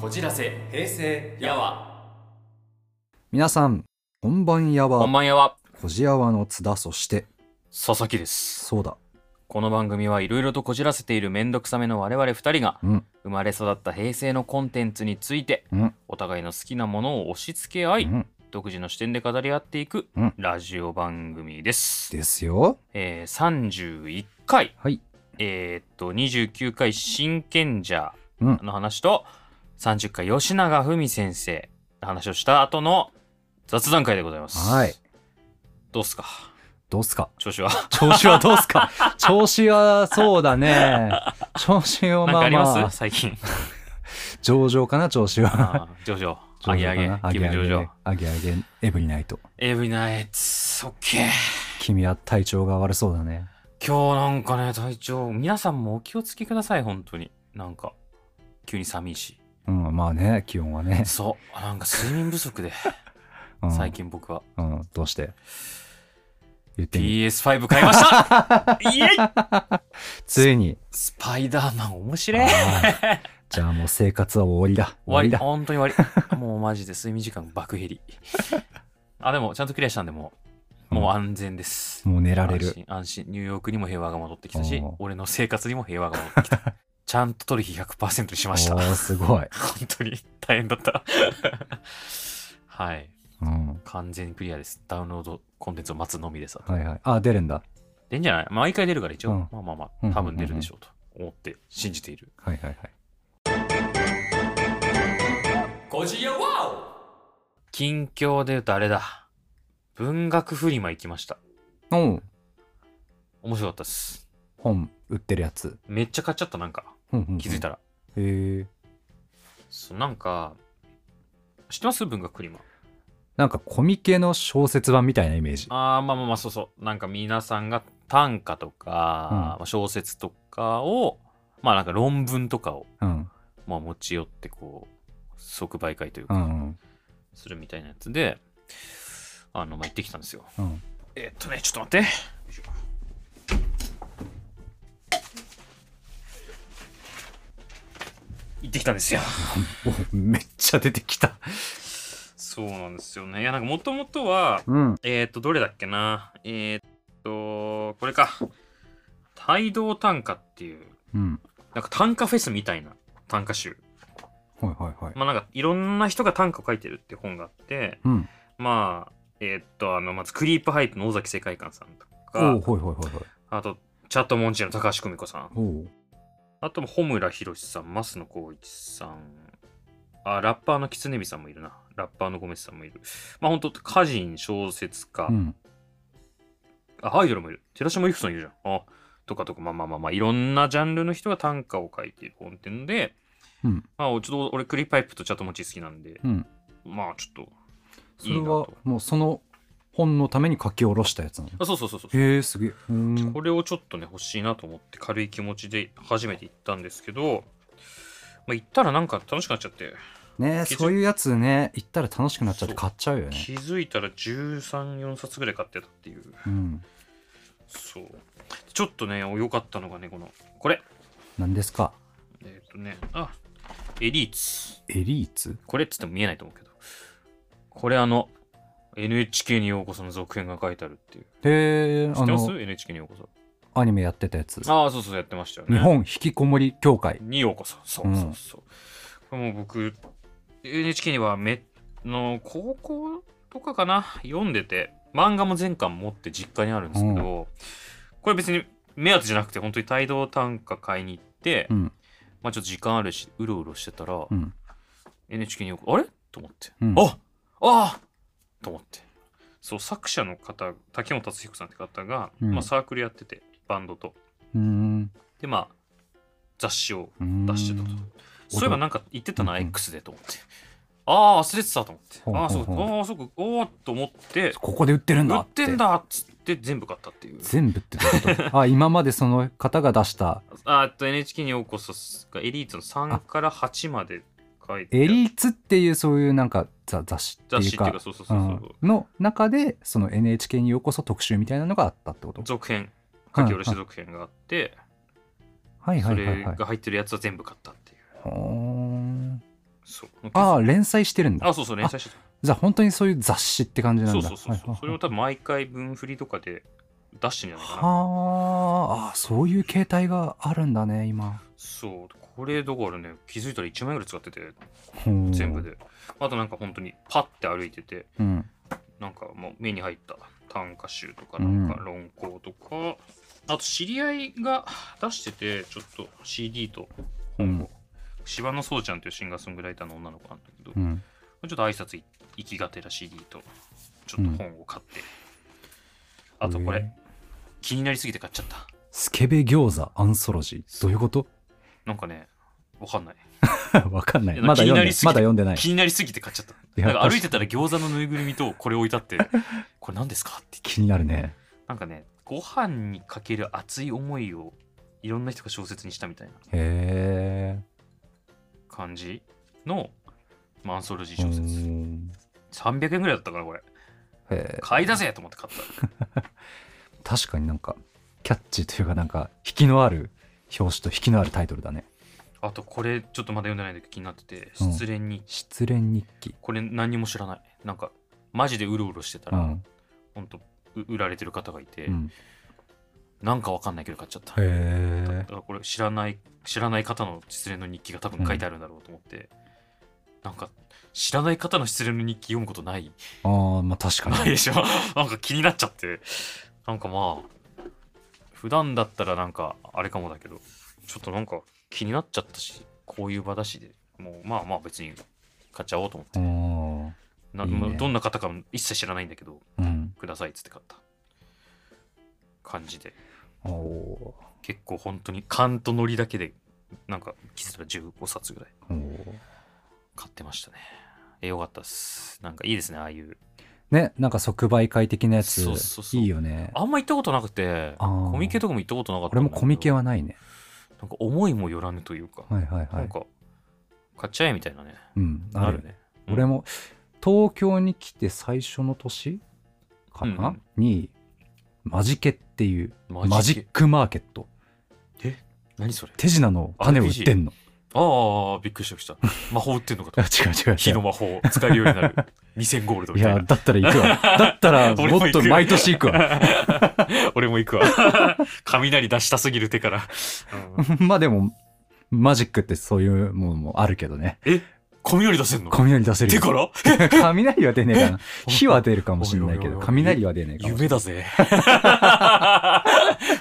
こじらせ平成やわ。皆さんこんばんやこんわばんやわ。こじやわの津田そして佐々木です。そうだ。この番組はいろいろとこじらせているめんどくさめの我々二人がうん。生まれ育った平成のコンテンツについてうん。お互いの好きなものを押し付け合い、うん。独自の視点で語り合っていくうん。ラジオ番組です、ですよ。えー、31回はい。えー、っと29回真賢者うん。の話と30回吉永文先生の話をした後の雑談会でございます。はい。どうっすか？どうっすか？調子は？調子はどうっすか？調子はそうだね。調子はなんかあります、まあまあ最近。上々かな調子は。あー上々。上げ上げ。気分上々。上げ上げ。エブリナイト。エブリナイツオッケー君は体調が悪そうだね。今日なんかね体調。皆さんもお気をつけください本当に。なんか急に寒い。しうんまあね気温はね、そう。なんか睡眠不足で。うん、最近僕は。うんどうして？言ってみ。PS5 買いました。イエイ。ついに。スパイダーマン面白い。じゃあもう生活は終わりだ。終わりだ。本当に終わり。もうマジで睡眠時間爆減り。あでもちゃんとクリアしたんでもうもう安全です、もう寝られ安る心安心。ニューヨークにも平和が戻ってきたし俺の生活にも平和が戻ってきたちゃんと取引100%にしました。すごい、当に。大変だった。はい。うん、完全にクリアです。ダウンロードコンテンツを待つのみです。はいはい。あ出るんだ。出んじゃない？毎回出るから一応、うん。まあまあまうんあ多分出るでしょうと思って信じている。はいはいはい。近況で言うとあれだ。文学フリマ行きました。おう。面白かったです。本売ってるやつ、めっちゃ買っちゃったなんか気づいたら、へえ。そうなんか知ってます？文学フリマなんかコミケの小説版みたいなイメージ。あーまあまあまあそうそう。なんか皆さんが短歌とか、うん。まあ小説とかをまあなんか論文とかを、うん。まあ、持ち寄ってこう即売会というか、うんうん。するみたいなやつであのまあ行ってきたんですよ。うん。えっとねちょっと待って行ってきたんですよ。おめっちゃ出てきた。そうなんですよね。いやなんかもともとはうん。えっ、とどれだっけな。えっ、とこれか。帯同短歌っていううん。なんか短歌フェスみたいな短歌集。はいはいはい。まあなんかいろんな人が短歌を書いてるって本があってうん。まあえっ、とあのまずクリープハイプの尾崎世界観さんとおかあとチャットモンチーの高橋久美子さんあとも穂村弘さん増野光一さん。あラッパーのキツネビさんもいるな。ラッパーのゴメスさんもいる。まあ本当歌人小説家、うん。あアイドルもいる。寺島由布さんいるじゃん。あとかとか。まあまあまあまあいろんなジャンルの人が短歌を書いている本っていうので、うん。まあちょっと俺クリープハイプとチャットモンチー好きなんで、うん。まあちょっとそれいいなと。はもうその本のために書き下ろしたやつなの？あそうそうそうそう。へえすげえ。うん。これをちょっとね欲しいなと思って軽い気持ちで初めて行ったんですけど、まあ、行ったらなんか楽しくなっちゃって。ね気づそういうやつね行ったら楽しくなっちゃって買っちゃうよね。気づいたら134冊ぐらい買ってたっていう。うん。そう。ちょっとね良かったのがねこのこれ。何ですか？えっ、とねあエリーツ。エリーツ？これっつっても見えないと思うけど。これあの NHK にようこその続編が書いてあるっていう。へえあ知ってます？の NHK にようこそ。アニメやってたやつ。ああそうそうやってましたよね。日本引きこもり協会。にようこそ。そうそうそう、これもう僕 NHK にはめの高校とかかな？読んでて漫画も全巻持って実家にあるんですけど、これ別に目当てじゃなくて本当に帯同短歌買いに行って、うん。まあちょっと時間あるしうろうろしてたら、うん。NHK によくあれ？と思って、うん。ああと思って。そう作者の方竹本達彦さんって方が、うん。まあ、サークルやっててバンドと。うん。でまあ雑誌をうん。出してたと。そういえばなんか言ってたな、X でと思って。ああ、忘れてたと思って。ああ、そうああ、そうか、おおと思って、ここで売ってるんだ売ってんだっつって全部買ったっていう。全部ってこと？あ今までその方が出した。ああと NHK にようこそがエリートの3から8まで書いてエリーツっていうそういうなんか雑誌っていうか、そうそうそうそう、の中でその NHK にようこそ特集みたいなのがあったってこと続編、書き下ろし続編があって、はいはいはいはいれが入ってるやつは全部買ったっていう。そうああ、連載してるんだあ。そうそう連載してたじゃあ本当にそういう雑誌って感じなんだ。そうそうそうそ、れを多分毎回分振りとかで出してるんじゃないかなはあ、あそういう形態があるんだね、今。そうこれだからね気づいたら1万円ぐらい使ってて全部。であとなんか本当にパッて歩いててうん。なんかもう目に入った短歌集とかなんか論考とか、あと知り合いが出しててちょっと CD と本を、うん芝野そうちゃんというシンガーソングライターの女の子なんだけど、うん。ちょっと挨拶い行きがてら CD とちょっと本を買って、あとこれ、へえ。気になりすぎて買っちゃったスケベ餃子アンソロジー。どういうこと？なんかねわかんない。わかんない。まだ読んでまだ読んでない。気になりすぎて買っちゃった。なんか歩いてたら餃子のぬいぐるみとこれ置いてあって これ何ですかって気になるね。なんかねご飯にかける熱い思いをいろんな人が小説にしたみたいな。へえ。感じのマンソロジーう小説。ん。300円ぐらいだったからこれ。買いだぜと思って買った。確かになんか、キャッチーというかなんか、引きのある表紙と引きのあるタイトルだね。あとこれちょっとまだ読んでないんだけど気になっててうん失恋に失恋日記。これ何にも知らないなんかマジでうろうろしてたら、うん。ほんとう売られてる方がいて、うん、なんかわかんないけど買っちゃったへえだ。からこれ知らない知らない方の失恋の日記が多分書いてあるんだろうと思って、なんか知らない方の失恋の日記読むことない？ああ、まあ確かに。ないでしょ？なんか気になっちゃってなんかまあ普段だったらなんかあれかもだけどちょっとなんか気になっちゃったしこういう場だしでもうまあまあ別に買っちゃおうと思って。ね。どんな方かも一切知らないんだけどあ。うん。くださいっつって買った。感じで。結構本当に勘とノリだけでなんか気づいたら15冊ぐらい買ってましたね。えよかったっす。なんかいいですねああいう。ね、なんか即売会的なやつそうそうそういいよね。あんま行ったことなくてコミケとかも行ったことなかった俺もコミケははないね。なんか思いもよらぬというか、はいはいはい。なんか買っちゃえみたいなね。うん、ある。あるね。俺も東京に来て最初の年かな、うんうん。にマジケっていうマジックマーケット。何それ？手品の種を売ってんの。ああびっくりしたびっくりした。魔法売ってんのかと。あ違う違う火の魔法使えるようになる。2000ゴールドいみたいな。やだったら行くわ。だったら もっと毎年行くわ 俺も行くわ。雷出したすぎる手から、うん。まあでもマジックってそういうものもあるけどね。え？雷出せんの？雷出せるよ。手から？雷は出ねえかな。火は出るかもしれないけどおいおいおい。おい雷は出ねえかも夢だぜ。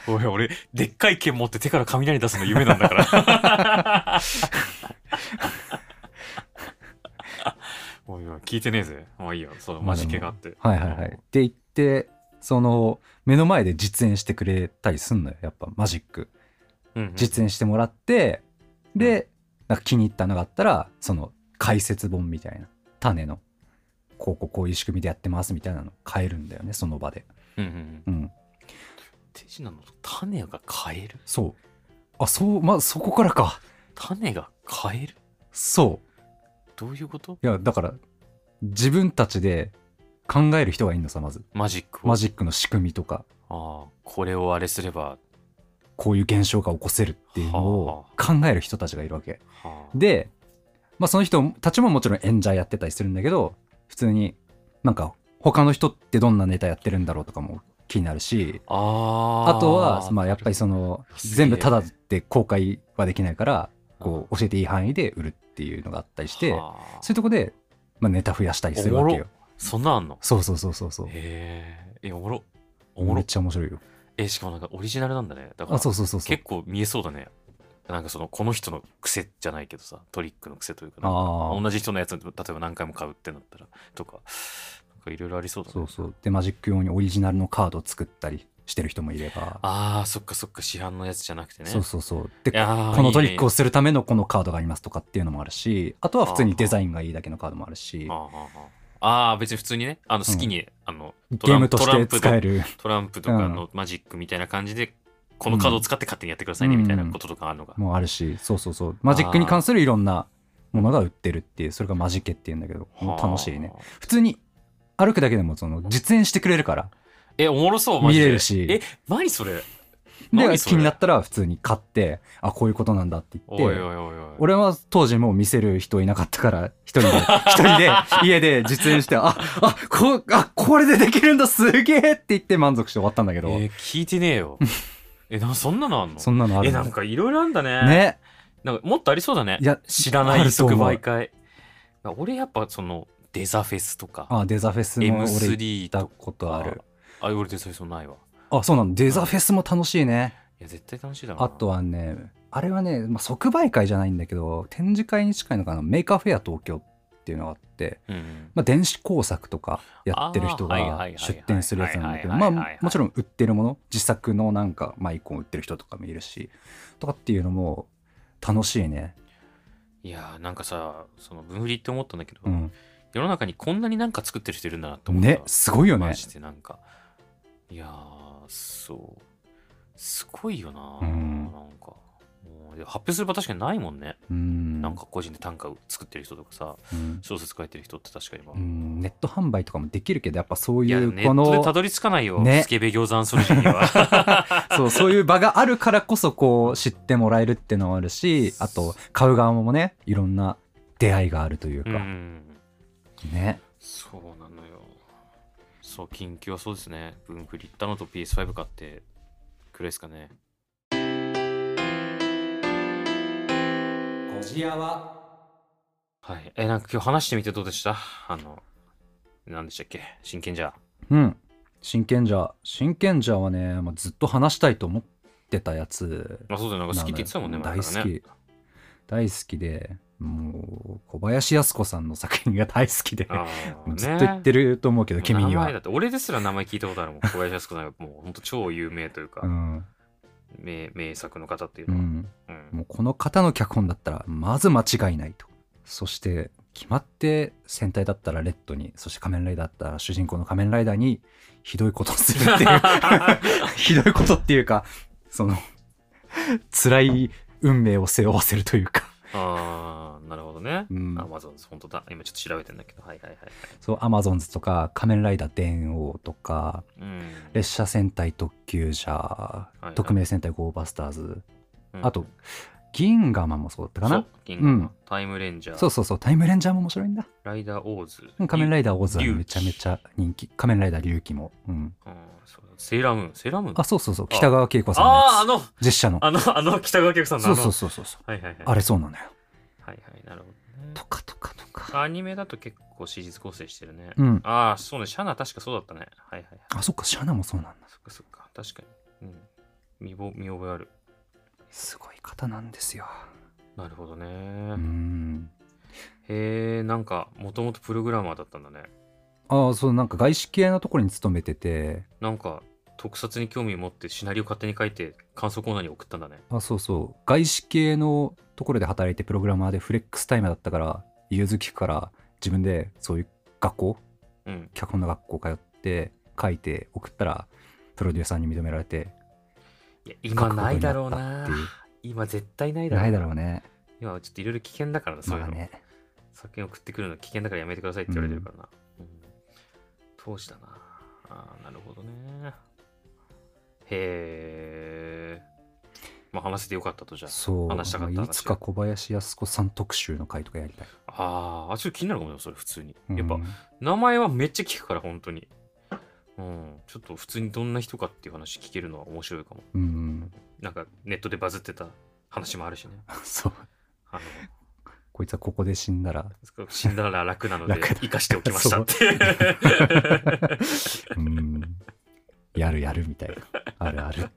おい俺でっかい剣持って手から雷出すの夢なんだから。おいおい聞いてねえぜ。まあいいよそうマジケがあって。はいはいはい。って言ってその目の前で実演してくれたりすんのよ。やっぱマジック。うんうん実演してもらって、でなんか気に入ったのがあったらその解説本みたいな種のこうこうこういう仕組みでやってますみたいなの買えるんだよねその場で。うんうんうん。うん。手品の種が買える？そう。あそうまあそこからか。種が買える？そう。どういうこと？いやだから自分たちで考える人がいいのさまず。マジックを。マジックの仕組みとか。ああこれをあれすれば。こういう現象が起こせるっていうのを考える人たちがいるわけ。はあ。で、まあ、その人たちももちろん演者やってたりするんだけど普通になんか他の人ってどんなネタやってるんだろうとかも気になるしああ。とはまあやっぱりその全部タダで公開はできないからこう教えていい範囲で売るっていうのがあったりしてはあ。そういうとこで、まあ、ネタ増やしたりするわけよそんなんあんの？そうそうそうそうそう。へええおもろ。おもめっろちゃ面白いよ。えしかもなんかオリジナルなんだね。だからあそうそうそうそう。結構見えそうだね。なんかそのこの人の癖じゃないけどさトリックの癖というか同じ人のやつ例えば何回も買うってなったらとかなんかいろいろありそうだね。そうそう。でマジック用にオリジナルのカードを作ったりしてる人もいれば。あーそっかそっか市販のやつじゃなくてね。そうそうそう。でこのトリックをするためのこのカードがありますとかっていうのもあるしあとは普通にデザインがいいだけのカードもあるしあーあ別に普通にねあの好きに、あのトゲーランムとして使える。トランプとかのマジックみたいな感じで、このカードを使って勝手にやってくださいねみたいなこととかあるのが、もあるしそうそうそう。マジックに関するいろんなものが売ってるっていうそれがマジケっていうんだけど楽しいね。はあ普通に歩くだけでもその実演してくれるから。えおもろそうマジで。見れるし。え何それ？で気になったら普通に買ってあこういうことなんだって言って俺は当時もう見せる人いなかったから一人で 一人で家で実演してああこあこれでできるんだすげえって言って満足して終わったんだけど、えー聞いてねえよ。えなそんなのあんの？そんなのある。えなんかいろいろあんだね。ね。なんかもっとありそうだね。いや知らない即あると思う。売会俺やっぱそのデザフェスとかあデザフェスも俺行っ M3 たとことある。あ俺デザフェスないわあそうなの？デザフェスも楽しいね。いや絶対楽しいだろうな。あとはねあれはね、まあ、即売会じゃないんだけど展示会に近いのかな？メーカーフェア東京っていうのがあって、うんうん。まあ、電子工作とかやってる人が出店するやつなんだけどまあもちろん売ってるもの自作のなんかマイコン売ってる人とかもいるしとかっていうのも楽しいね。いやーなんかさその分振りって思ったんだけど、うん。世の中にこんなになんか作ってる人いるんだなって思った。ねすごいよね。マジでなんか。いやーそう。すごいよな、うん。なんか。発表する場確かにないもんね、うん。なんか個人で短歌を作ってる人とかさうん。小説書いてる人って確かに。まあ、うん。ネット販売とかもできるけどやっぱそういうこネットでたのどり着かないよ、ね。スケベ餃子アンソロジーには。そうそういう場があるからこそこう知ってもらえるっていうのもあるしあと買う側もねいろんな出会いがあるといううか、ん。ね。そうなのよそう近況はそうですね。分振り行ったのと PS5 買ってくらいですかね。ゴジアは？はい。えなんか今日話してみてどうでした？あの何でしたっけ？真剣じゃ。うん。真剣じゃ。真剣じゃはね、まあ、ずっと話したいと思ってたやつ。まあそうだよ。なんか好きって言ってたもんね大好前からね。き。大好きでもう小林靖子さんの作品が大好きであーずっと言ってると思うけど、ね君には。名前だって俺ですら名前聞いたことあるもん。小林靖子さんがもうほんと超有名というか、うん、名名作の方っていうのは、うん、うん。もうこの方の脚本だったらまず間違いないと。そして決まって戦隊だったらレッドにそして仮面ライダーだったら主人公の仮面ライダーにひどいことをするっていう ひどいことっていうかその辛い運命を背負わせるというか、ああなるほどね、うん。アマゾン本当だ。今ちょっと調べてんだけど。はいはいはいはい。そうアマゾンズとか仮面ライダー電王とかうん。列車戦隊特急者、いはい。特命戦隊ゴーバスターズ。うん。あと銀河マンもそうだったかな？銀河うん。タイムレンジャー。そうそうそうタイムレンジャーも面白いんだ。ライダーオーズ。うん仮面ライダーオズはめちゃめちゃ人気。仮面ライダー龍騎も、うん、うんそうセーラームーンセーラーム？ーンあそうそうそう。北川景子さんのやあああのつ実写の。あのあの北川景子さんのそうそうそうそうそう。はいはいはい。あれそうなのよ。はいはいなるほどね。とかとかとか。アニメだと結構史実構成してるね、うん。ああそうね。シャナ確かそうだったね。はいはいはい。あそっかシャナもそうなんだ。そっかそっか。確かに。うん。見ぼ見覚えある。すごい方なんですよ。なるほどね、うん。へえんかもともとプログラマーだったんだね。ああそうなんか外資系のところに勤めてて。なんか特撮に興味持ってシナリオ勝手に書いて感想コーナーに送ったんだね。あそうそう。外資系のところで働いてプログラマーでフレックスタイムだったから融通きくから自分でそういう学校うん。脚本の学校通って書いて送ったらプロデューサーに認められていや今ないだろうな。今絶対ないだろうな。いだろうね。今はちょっといろいろ危険だからなそういうの、まあね作品送ってくるの危険だからやめてくださいって言われてるからな、うん当時だなあーなるほどねへえまあ話せてよかったとじゃあ。そう。話したかった話。いつか小林靖子さん特集の回とかやりたい。あーあちょっと気になるかもよそれ普通に。やっぱ、うん。名前はめっちゃ聞くから本当に。うん。ちょっと普通にどんな人かっていう話聞けるのは面白いかも。うんなんかネットでバズってた話もあるしね。そう。あの。こいつはここで死んだら。死んだら楽なので生かしておきましたって。うんやるやるみたいな。あるある。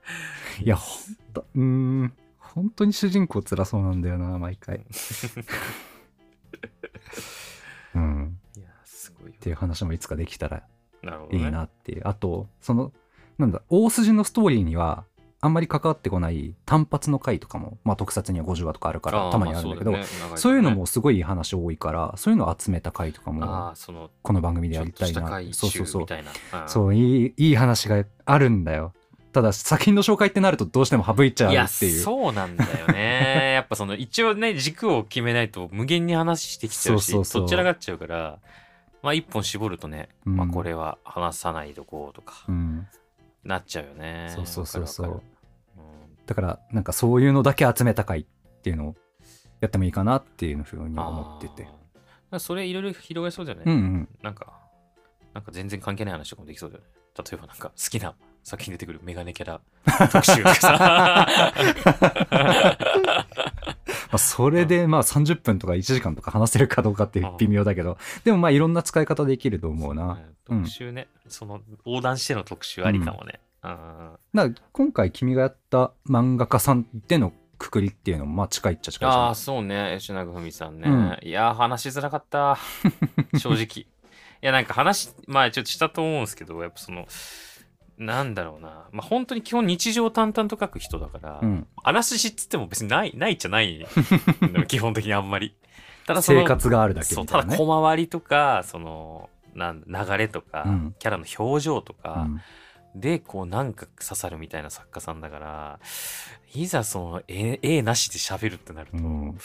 いやほんと。うん。本当に主人公辛そうなんだよな毎回。うん。いやすごいよ。っていう話もいつかできたらいいなっていう。あとそのなんだ大筋のストーリーにはあんまり関わってこない単発の回とかも、まあ、特撮には50話とかあるからたまにあるんだけど、まあそういとね。そういうのもすごいいい話多いからそういうのを集めた回とかあもこの番組でやりたいな。そうそうそう。そういいいい話があるんだよ。ただ作品の紹介ってなるとどうしても省いちゃうっていう。そうなんだよね。やっぱその一応ね軸を決めないと無限に話してきちゃうしそちらがっちゃうからまあ一本絞るとね、うん。まあこれは話さないとこうとか。うんなっちゃうよね。そうそうそうそう。わかるわかる。だからなんかそういうのだけ集めた回っていうのをやってもいいかなっていうふうに思ってて。それいろいろ広がりそうじゃない、うんうん。なんか、なんか全然関係ない話とかもできそうだよね。例えばなんか好きな作品に出てくるメガネキャラ特集とかさ。まあ、それでまあ30分とか1時間とか話せるかどうかって微妙だけど、でもまあいろんな使い方できると思うな。うん。特集ね、その横断しての特集ありかもね。うん。だから今回君がやった漫画家さんでのくくりっていうのもまあ近いっちゃ近いああ、そうね、吉永文さんね。うん。いやー、話しづらかった。正直。いや、なんか話、まあちょっとしたと思うんですけど、やっぱその、なんだろうな。まあ本当に基本日常淡々と書く人だから、うん、あらすじっつっても別にない、ないっちゃない。基本的にあんまり。ただその生活があるだけね。ただ小回りとか、その、なん流れとか、うんキャラの表情とか、うんで、こうなんか刺さるみたいな作家さんだから、いざその絵絵なしで喋るってなると、うん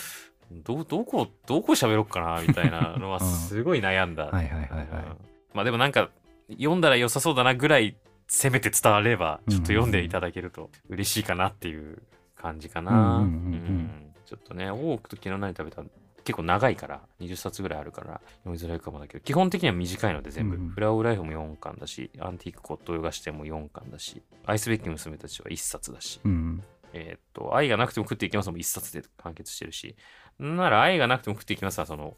ど、どこ、どこ喋ろっかなみたいなのはうんすごい悩んだ。まあでもなんか、読んだら良さそうだなぐらい、せめて伝われば、ちょっと読んでいただけると嬉しいかなっていう感じかな。ちょっとね、多くと昨日何食べた？結構長いから、20冊ぐらいあるから読みづらいかもだけど、基本的には短いので全部。うんうん。フラオライフも4巻だし、アンティーク骨董ヨガ視点も4巻だし、愛すべき娘たちは1冊だし、うんえーっと、愛がなくても食っていきますも1冊で完結してるし、なら愛がなくても食っていきますは、その、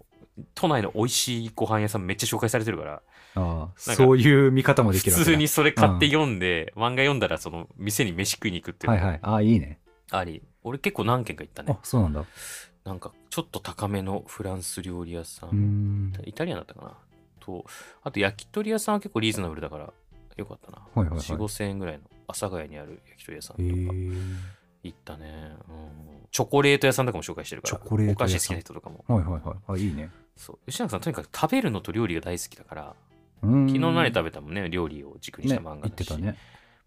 都内の美味しいご飯屋さんめっちゃ紹介されてるから、あそういう見方もできる普通にそれ買って読んで、漫画読んだらその店に飯食いに行くっていう。はいはい。ああいいね。あり、俺結構何軒か行ったね。あ。そうなんだ。うなんかちょっと高めのフランス料理屋さーん、んイタリアンだったかな。と、あと焼き鳥屋さんは結構リーズナブルだからよかったな。はいはいはい。4、5千円ぐらいの阿佐ヶ谷にある焼き鳥屋さんへとかえ。行ったね、うん。チョコレート屋さんとかも紹介してるから、チョコレート屋さん。お菓子好きな人とかも。はいはいはい。あいいねそう。吉永さんとにかく食べるのと料理が大好きだから、昨昨日何食べたもんね、料理を軸にした漫画だし、言ってたね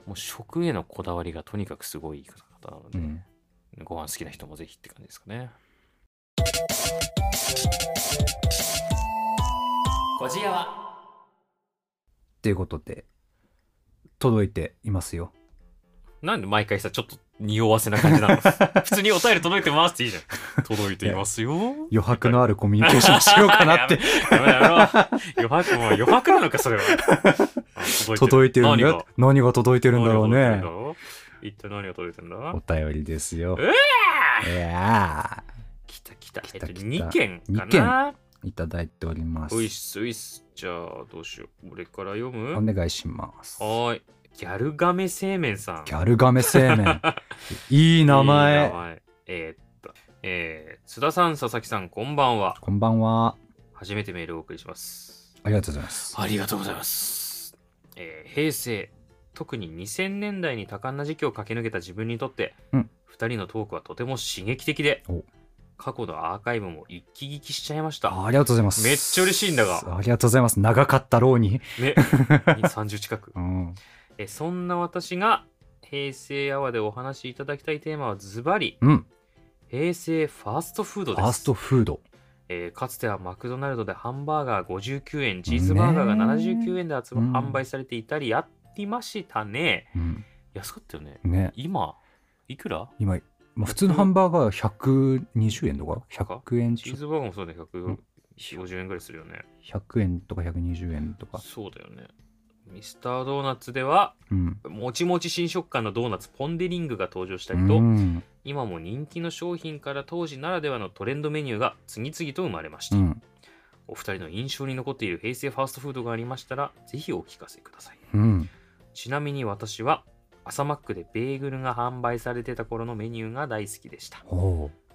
もう食へのこだわりがとにかくすごい方なので、うんご飯好きな人もぜひって感じですかね。こじやは。っていうことで届いていますよなんで毎回さ、ちょっと匂わせな感じなの。普通にお便り届いてますっていいじゃん。届いていますよ。余白のあるコミュニケーションしようかなって。やめろ。やめ余白も余白なのか、それは。あ届いてる。んだ何が？よ何が届いてるんだろうね。一体何が届いてるんだ？お便りですよ。えいや来た来た。来えった。と、来た2件か二件。な。ーいただいております。おいっすおいっす。じゃあ、どうしよう。俺から読む？お願いします。はーい。ギャルガメ製麺さん。ギャルガメ製麺。いい名いい前名前。えーっと、えー、津田さん、佐々木さん、こんばんは。こんばんは。初めてメールをお送りします。ありがとうございます。ありがとうございます。えー平成、特に2000年代に多感な時期を駆け抜けた自分にとって、うん。2人のトークはとても刺激的でお、過去のアーカイブも一気聞きしちゃいました。ありがとうございます。めっちゃ嬉しいんだが。ありがとうございます。長かったろうに。ね、30近く。うんえそんな私が平成アワーでお話しいただきたいテーマはズバリうん。平成ファーストフードです。ファーストフード。えーかつてはマクドナルドでハンバーガー59円チーズバーガーが79円でうん。販売されていたりやってましたね。うん。安かったよね。ね。今いくら？今、まあ、普通のハンバーガー120円とか？100円チーズバーガーもそうだね。150円ぐらいするよね。100円とか120円とか。そうだよねミスタードーナツではうん。もちもち新食感のドーナツポン・デ・リングが登場したりと、うん。今も人気の商品から当時ならではのトレンドメニューが次々と生まれました、うん。お二人の印象に残っている平成ファーストフードがありましたらぜひお聞かせください。うん。ちなみに私は朝マックでベーグルが販売されてた頃のメニューが大好きでした。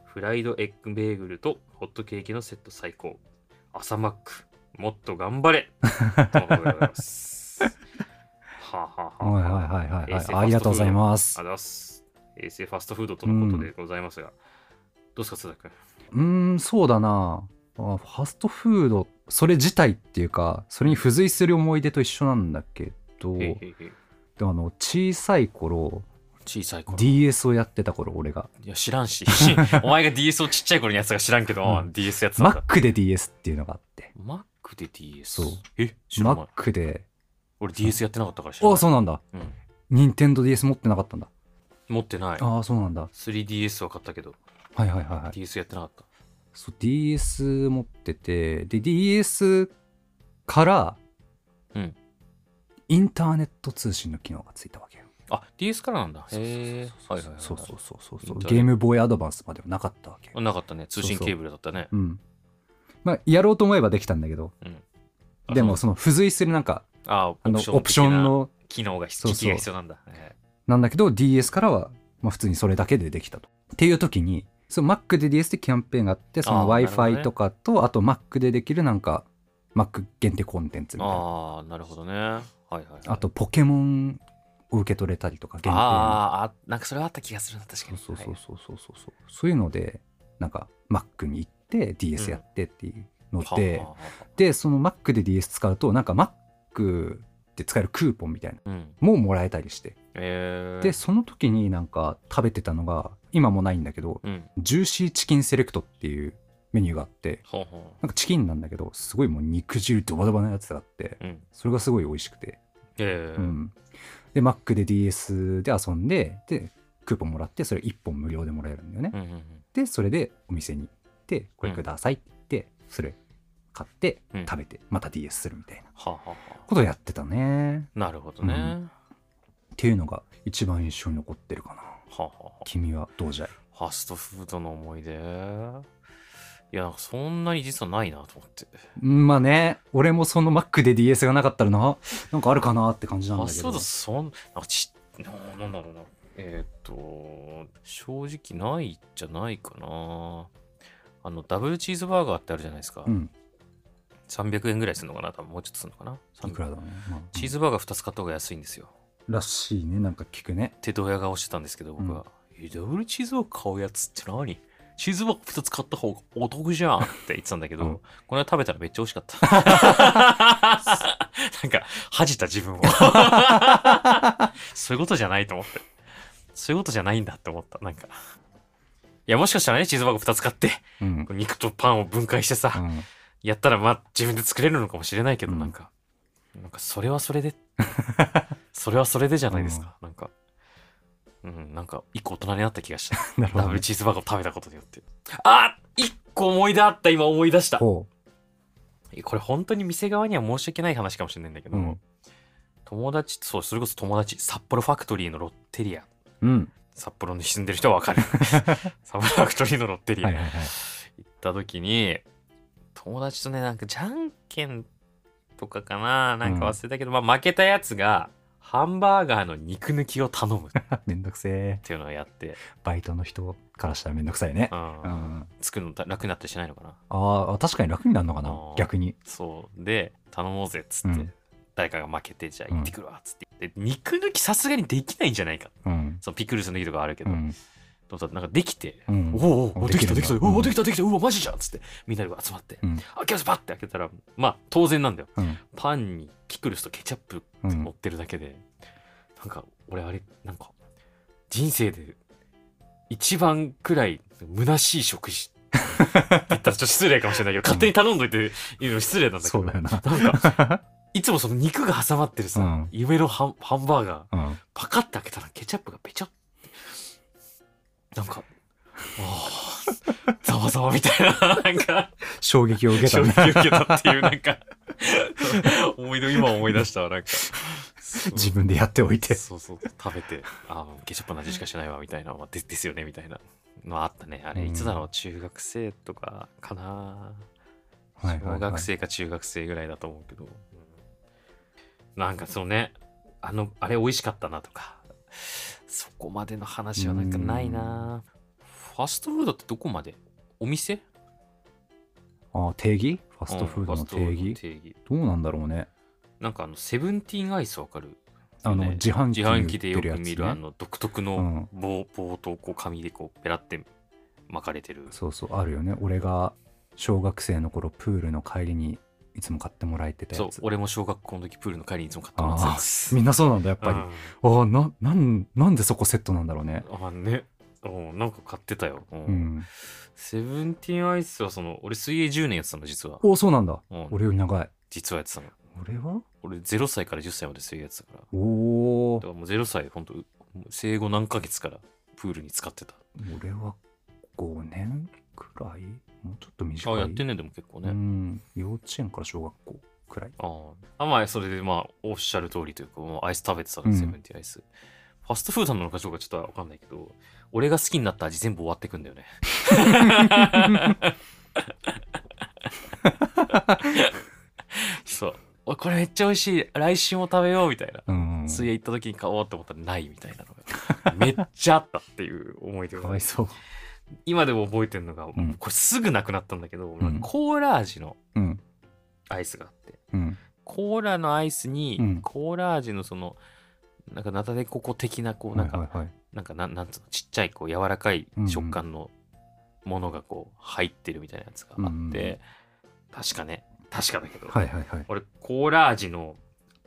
フライドエッグベーグルとホットケーキのセット最高。朝マックもっと頑張れ。とのことでございますはあ、はあはいはいはいはいありがとうございます。ありがとうございます。平成ファストフードとのことでございますが、どうですか津田君？うーんそうだな。あファストフードそれ自体っていうかそれに付随する思い出と一緒なんだけどへいへいへい。でもあの小さい頃小さい頃。DS をやってた頃俺が。いや知らんし。お前が DS をちっちゃい頃のやつが知らんけど、うん。DS やつなんだ。Mac で DS っていうのがあって。マックで DS そう。え知らない Mac で俺 DS やってなかったから知らない。あそうなんだ。うん。任天堂 DS 持ってなかったんだ。持ってない。ああそうなんだ。3DS は買ったけど。はいはいはいはい。DS やってなかった。そう DS 持っててで DS から、うん。インターネット通信の機能がついたわけよ。あ DS からなんだ。へえはいはいはいそうそうそうそうそう。インターネット。ゲームボーイアドバンスまではなかったわけよ。あなかったね。通信ケーブルだったね。うん。まあやろうと思えばできたんだけど。あでもそその付随するなんかうああのオプションの機能がそうそう。機器が必要なんだ。へなんだけど DS からは、まあ、普通にそれだけでできたと。っていう時にその Mac で DS でキャンペーンがあってその w i な f i ね。とかとあと Mac でできるなんか Mac 限定コンテンツみたいな。ああなるほどね。はいはいはい。あとポケモンを受け取れたりとか限定の。あーあなんかそれはあった気がするな確かに。そうそうそうそうそうそうそう。いうのでなんか Mac に行って DS やってっていうのはいで、はあはあはでその Mac で DS 使うとなんか Mac で使えるクーポンみたいな。あうももらえたりして。えー。でその時になんか食べてたのが今もないんだけどうん。ジューシーチキンセレクトっていうメニューがあってなんかチキンなんだけどすごいもう肉汁ドバドバのやつがあってううん。それがすごい美味しくて、えー。うん、で Mac で DS で遊んででクーポンもらってそれ1本無料でもらえるんだよね、うんうんうん。でそれでお店に行ってこれくださいって言ってそれ買ってうん。食べてまた DS するみたいな。ことをやってたね。あなるほどね、うはっていうのが一番印象に残ってるかな。あはあはあ。君はどうじゃい？ファストフードの思い出？いやそんなに実はないなと思って。うんまあね。俺もその Mac で DS がなかったらな。なんかあるかなって感じなんだけど。ファストフードそんなんかちななんだろうな。えっ、と正直ないじゃないかな。あのダブルチーズバーガーってあるじゃないですか、うん300円ぐらいするのかな？多分もうちょっとするのかな？いくらだね、まあチーズバーガー2つ買った方が安いんですよ。らしいね。なんか聞くね。ってドヤ顔してたんですけど僕は、えダブルチーズバーガー買うやつって何？チーズバーガー2つ買った方がお得じゃんって言ってたんだけど、うん。この間食べたらめっちゃ美味しかった。なんか、恥じた自分を。そういうことじゃないと思って。そういうことじゃないんだって思った。なんか。いや、もしかしたらね、チーズバーガー2つ買って、うん、肉とパンを分解してさ、うん、やったらまあ自分で作れるのかもしれないけど、うんなんか、なんかそれはそれで、それはそれでじゃないですか。なんか、うん、なんか一個大人になった気がした。なるほど、ね、ダブルチーズバーガーを食べたことによって。あ一個思い出あった、今思い出した。ほこれ本当に店側には申し訳ない話かもしれないんだけど、うん友達、そう、それこそ友達、札幌ファクトリーのロッテリア。ううん札幌に住んでる人はわかる。札幌ファクトリーのロッテリア。はいはいはい行った時に友達とねなんかじゃんけんとかかななんか忘れたけど、まあ負けたやつがハンバーガーの肉抜きを頼む。っ めんどくせえ。ていうのをやって、バイトの人からしたらめんどくさいね。うん。うん。作るの楽になったりしないのかな。ああ確かに楽になるのかな逆に。そう。で頼もうぜっつって、うん。誰かが負けてじゃあ行ってくるわっつって、で肉抜きさすがにできないんじゃないか。うん。そのピクルスのいいとかあるけど、うんでもさなんかできて、うん。おおできたできたできるん。だおおできたできたうわマジじゃんっつってみんなで集まって、うん。開けますパッて開けたらまあ当然なんだよ。うん。パンにピクルスとケチャップうん。乗ってるだけで、なんか俺あれなんか人生で一番くらい虚しい食事。っ て言ったらちょっと失礼かもしれないけど、勝手に頼んどいて言うの失礼なんだけどそうだよな。なんかいつもその肉が挟まってるさ、うん。夢のハンバーガーうん。パカッて開けたらケチャップがペチャッなんかあーざわざわみたいななんか。衝撃を受けた。ね衝撃を受けたっていうなんか。思い出今思い出したわなんか。自分でやっておいて。そうそう。食べてあーケチャップの味しかしないわみたいな、まあ、でですよねみたいな。のあったね。あれうん。いつだろう中学生とかかな。小学生か中学生ぐらいだと思うけど、うん。なんかそうね。あのあれ美味しかったなとかそこまでの話はなんかないな。ファストフードってどこまで？お店？あー定義？ファストフードのうんファストフードの定義？定義。どうなんだろうね。なんかあのセブンティーンアイスわかる？あのね自販機自販機でよく見るあの独特うのん。棒,、棒とこう紙でこうペラって巻かれてる。そうそうあるよね。俺が小学生の頃プールの帰りにいつも買ってもらえてたそう俺も小学校の時プールの帰りにいつも買ってもらってたあやつあみんなそうなんだやっぱり、うん。ああななんなんでそこセットなんだろうね。あね。うんなんか買ってたよ、うん。うん。セブンティーンアイスはその俺水泳10年やってたの実は、おそうなんだ。うん。俺より長い。実はやってたの。俺は？俺0歳から10歳まで水泳やってたから。おおだからもう0歳ほんと生後何ヶ月からプールに使ってた。俺は5年くらいもうちょっと短い。あやってんねでも結構ね、うん。幼稚園から小学校くらい。ああまあそれでまあおっしゃる通りというかもうアイス食べてたらうん。セブンティーアイス、ファストフードなのかどうかちょっとわかんないけど俺が好きになった味全部終わってくんだよね。そう。おこれめっちゃ美味しい。来週も食べようみたいな。うん水泳行った時に買おうと思ったらないみたいなのが。めっちゃあったっていう思い出がかわいそう今でも覚えてるのが、ん。これすぐなくなったんだけど、ん。コーラ味のうん。アイスがあって。うん。コーラのアイスに、うん。コーラ味のそのなんかナタデココ的なこうなんか、はいはいはい。なんかなんなんつうのちっちゃいこう柔らかい食感のものがこう入ってるみたいなやつがあって、確かね。確かだけど、はいはいはい。俺コーラ味の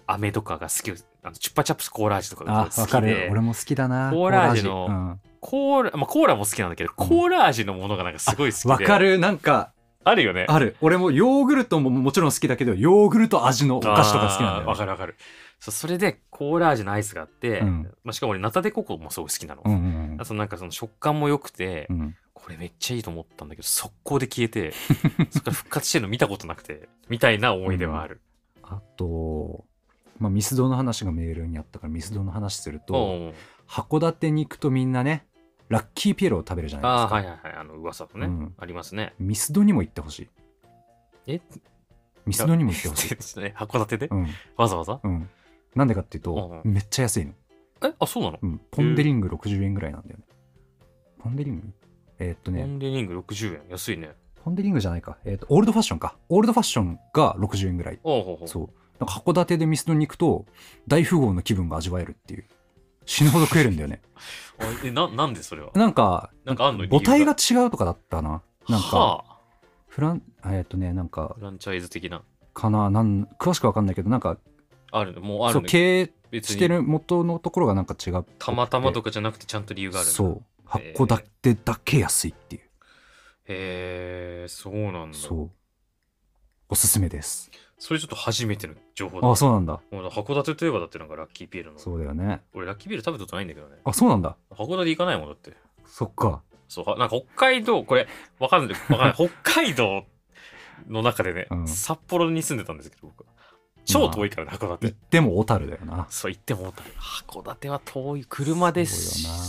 飴とかが好きあのチュッパチャップスコーラ味とかが好きで。る。俺も好きだな。コーラ味のコーラまあ、コーラも好きなんだけど、コーラ味のものがなんかすごい好きで。うんわかるなんかあるよね。ある俺もヨーグルトももちろん好きだけどヨーグルト味のお菓子とか好きなんだよわかるわかる。そうそれでコーラ味のアイスがあって、うんまあ、しかも俺ナタデココもすごい好きなの。うんうんあとなんかその食感も良くて、うんうんこれめっちゃいいと思ったんだけど速攻で消えて そっから復活してるの見たことなくてみたいな思い出はある。あと、まあ、ミスドの話がメールにあったからミスドの話すると、うん函館に行くとみんなねラッキーピエロを食べるじゃないですか、ああはいはいはい。あの噂のね、うん。ありますね。ミスドにも行ってほしい。え？ミスドにも行ってほしい、ね函館で、うん。わざわざ？うん、なんでかっていうと、うめっちゃ安いの、え？あそうなの、うん、ポン・デ・リング60円ぐらいなんだよね、ポン・デ・リング？えーっとポねンデリング60円？安いね。ポン・デ・リングじゃないか、えーっとオールドファッションか。オールドファッションが60円ぐらい。おうほうほうそうなんか函館でミスドに行くと大富豪の気分が味わえるっていう死ぬほど食えるんだよね。あえななんでそれは？なんかなんかあんの母体が理違うとかだったななんかはあ、フランえーっとねなんかフランチャイズ的な？かななん詳しくわかんないけどなんかあるの？もうあそう経営してる元のところがなんか違うたまたまとかかじゃなくてちゃんと理由があるそう。函館だけ安いっていう。へえそうなんだ。そそうおすすめです。れちょっと初めての情報だ。あそうなんだ。函館といえばだってなんかラッキーピエロの。そうだよね。俺ラッキーピエロ食べたことないんだけどね。あそうなんだ。函館行かないもんだって。そっか。そうはなんか北海道これわかんない。わかんない。北海道の中でね、うん。札幌に住んでたんですけど僕超遠いからね函行っ館ても小樽だよな。そう言っても思ったけど函館は遠い。車でそうよな。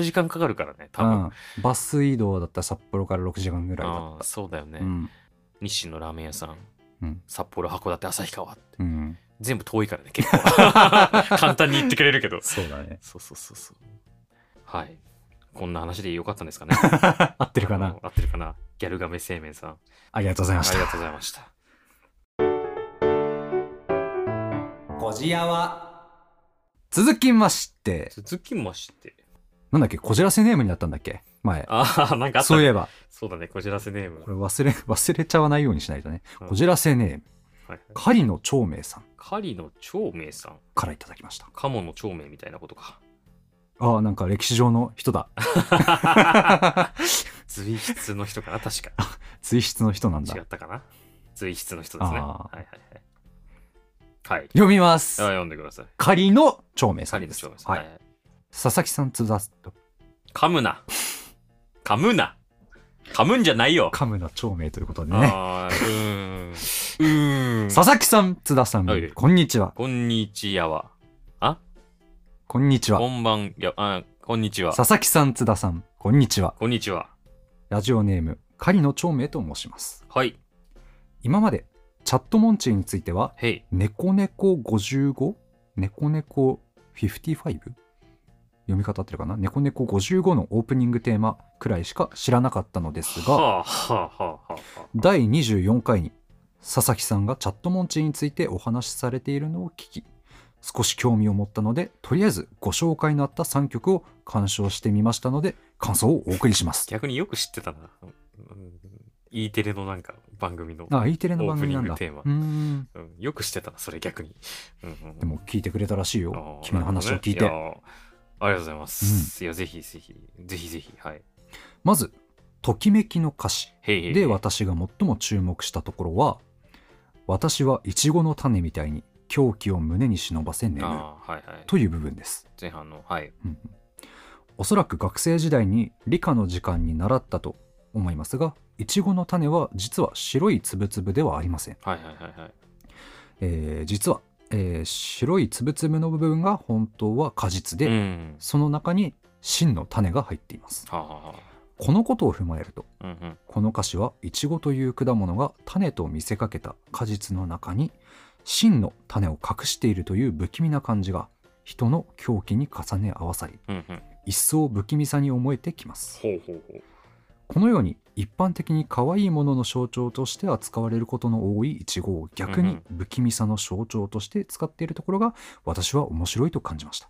45時間かかるからね多分、うん、バス移動だったら札幌から6時間ぐらいだっああそうだよね、たうん日清のラーメン屋さん。うん。札幌函館旭川って。うん全部遠いからね結構。簡単に言ってくれるけど。そうだね。そうそうそうそう。はい。こんな話でよかったんですかね。合ってるかな？合ってるかな？ギャルガメ製麺さん。ありがとうございました。ありがとうございました。こじやは？続きまして。続きましてなんだっけこじらせネームになったんだっけ？前。ああ なんかあったそういえば。そうだねこじらせネーム。これ忘れ 忘れちゃわないようにしないとね。うん。こじらせネーム。はいはい。狩野長明さん。狩野長明さん。からいただきました。鴨の長明みたいなことか。ああなんか歴史上の人だ。随筆の人かな確か。随筆の人なんだ。違ったかな。随筆の人ですね。はいはいはい。はい。読みます。あ読んでください。狩野長明さんです。狩野長明さん。はい佐々木さん津田噛むな。噛むな。噛むんじゃないよ。カムナ長明ということでね。あーうーん。うーん。佐々木さん津田さんはい。こんにちは。こんにちはあ？こんにちは。こんばんやあこんにちは。佐々木さん津田さんこんにちは。こんにちは。ラジオネーム狩野長明と申します。はい。今までチャットモンチーについてはへい。猫猫 55? 猫猫 55? 読み方合ってるかな？猫猫55のオープニングテーマくらいしか知らなかったのですが、はあはあ第24回に佐々木さんがチャットモンチーについてお話しされているのを聞き、少し興味を持ったので、とりあえずご紹介のあった3曲を鑑賞してみましたので、感想をお送りします。逆によく知ってたな。うん E テレのなんか番組の。あ、E テレの番組なんだ。テーマうーん。うんよく知ってたな、それ逆に。うんうんでも聞いてくれたらしいあよー。君の話を聞いて。ねやありがとうございます。いや、ぜひぜひ、ぜひぜひ、はい。まず、ときめきの歌詞。で私が最も注目したところは、私はイチゴの種みたいに狂気を胸に忍ばせ眠るはいはい。という部分です、前半のはい。うんうん。おそらく学生時代に理科の時間に習ったと思いますがいちごの種は実は白いつぶつぶではありません、はいはいはいはい。えー実は、えー白いつぶつぶの部分が本当は果実で、うん。その中に真の種が入っています。はあはあはこのことを踏まえるとあうんうん。この歌詞はイチゴという果物が種と見せかけた果実の中に真の種を隠しているという不気味な感じが人の狂気に重ね合わさりうんうん。一層不気味さに思えてきます。ほうほうほうこのように一般的に可愛いものの象徴として扱われることの多いイチゴを逆に不気味さの象徴として使っているところが私は面白いと感じました、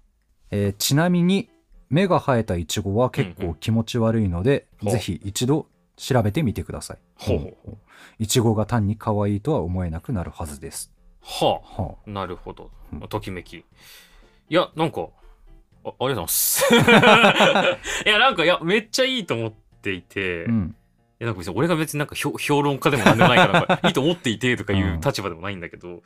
えーちなみに芽が生えたイチゴは結うんうん。構気持ち悪いので、ほう。ぜひ一度調べてみてください。ほうほうほう。イチゴが単に可愛いとは思えなくなるはずです。ははあ。なるほど。うん。ときめき。いやなんかあありがとうございます。いやなんかいやめっちゃいいと思っていて、あ、うん、いやなんか別に俺が別になんか評評論家でもなんでもないから いいと思っていてとかいううん。立場でもないんだけど、い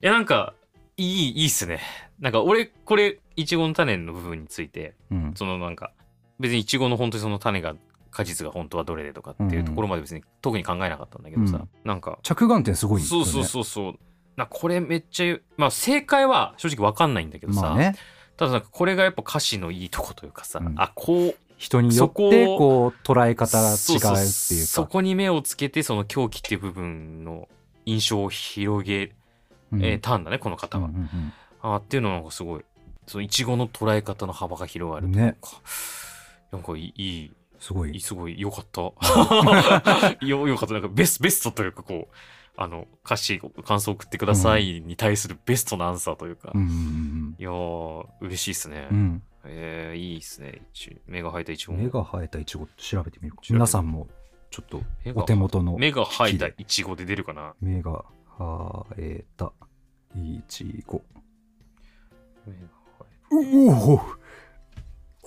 やなんかいいいいっすね。なんか俺これいちごの種の部分についてうん、そのなんか別にいちごの本当にその種が果実が本当はどれでとかっていうところまで別に特に考えなかったんだけどさ、うん。なんか着眼点すごいね。そうそうそうそう。なこれめっちゃまあ正解は正直わかんないんだけどさ、まあね。ただなんかこれがやっぱ歌詞のいいとこというかさ、うん。あこう人によそってこう捉え方が違うってそいうか。そそこに目をつけてその狂気っていう部分の印象を広げ、うん。えーたんだねこの方は。うんうんあーっていうのなんかすごいそのいちごの捉え方の幅が広がるというか、なんかいいすごい。すごい良かった。よよかった。なんかベスベストというかこうあの歌詞感想送ってくださいに対するベストなアンサーというか、うんうんいやー嬉しいですね。うんうんえー、いいですね。一芽が生えたいちご。芽が生えたイチゴ調べてみるか皆さんもちょっとお手元の芽が生えたいちごで出るかな？芽が生えたイチゴ芽が生え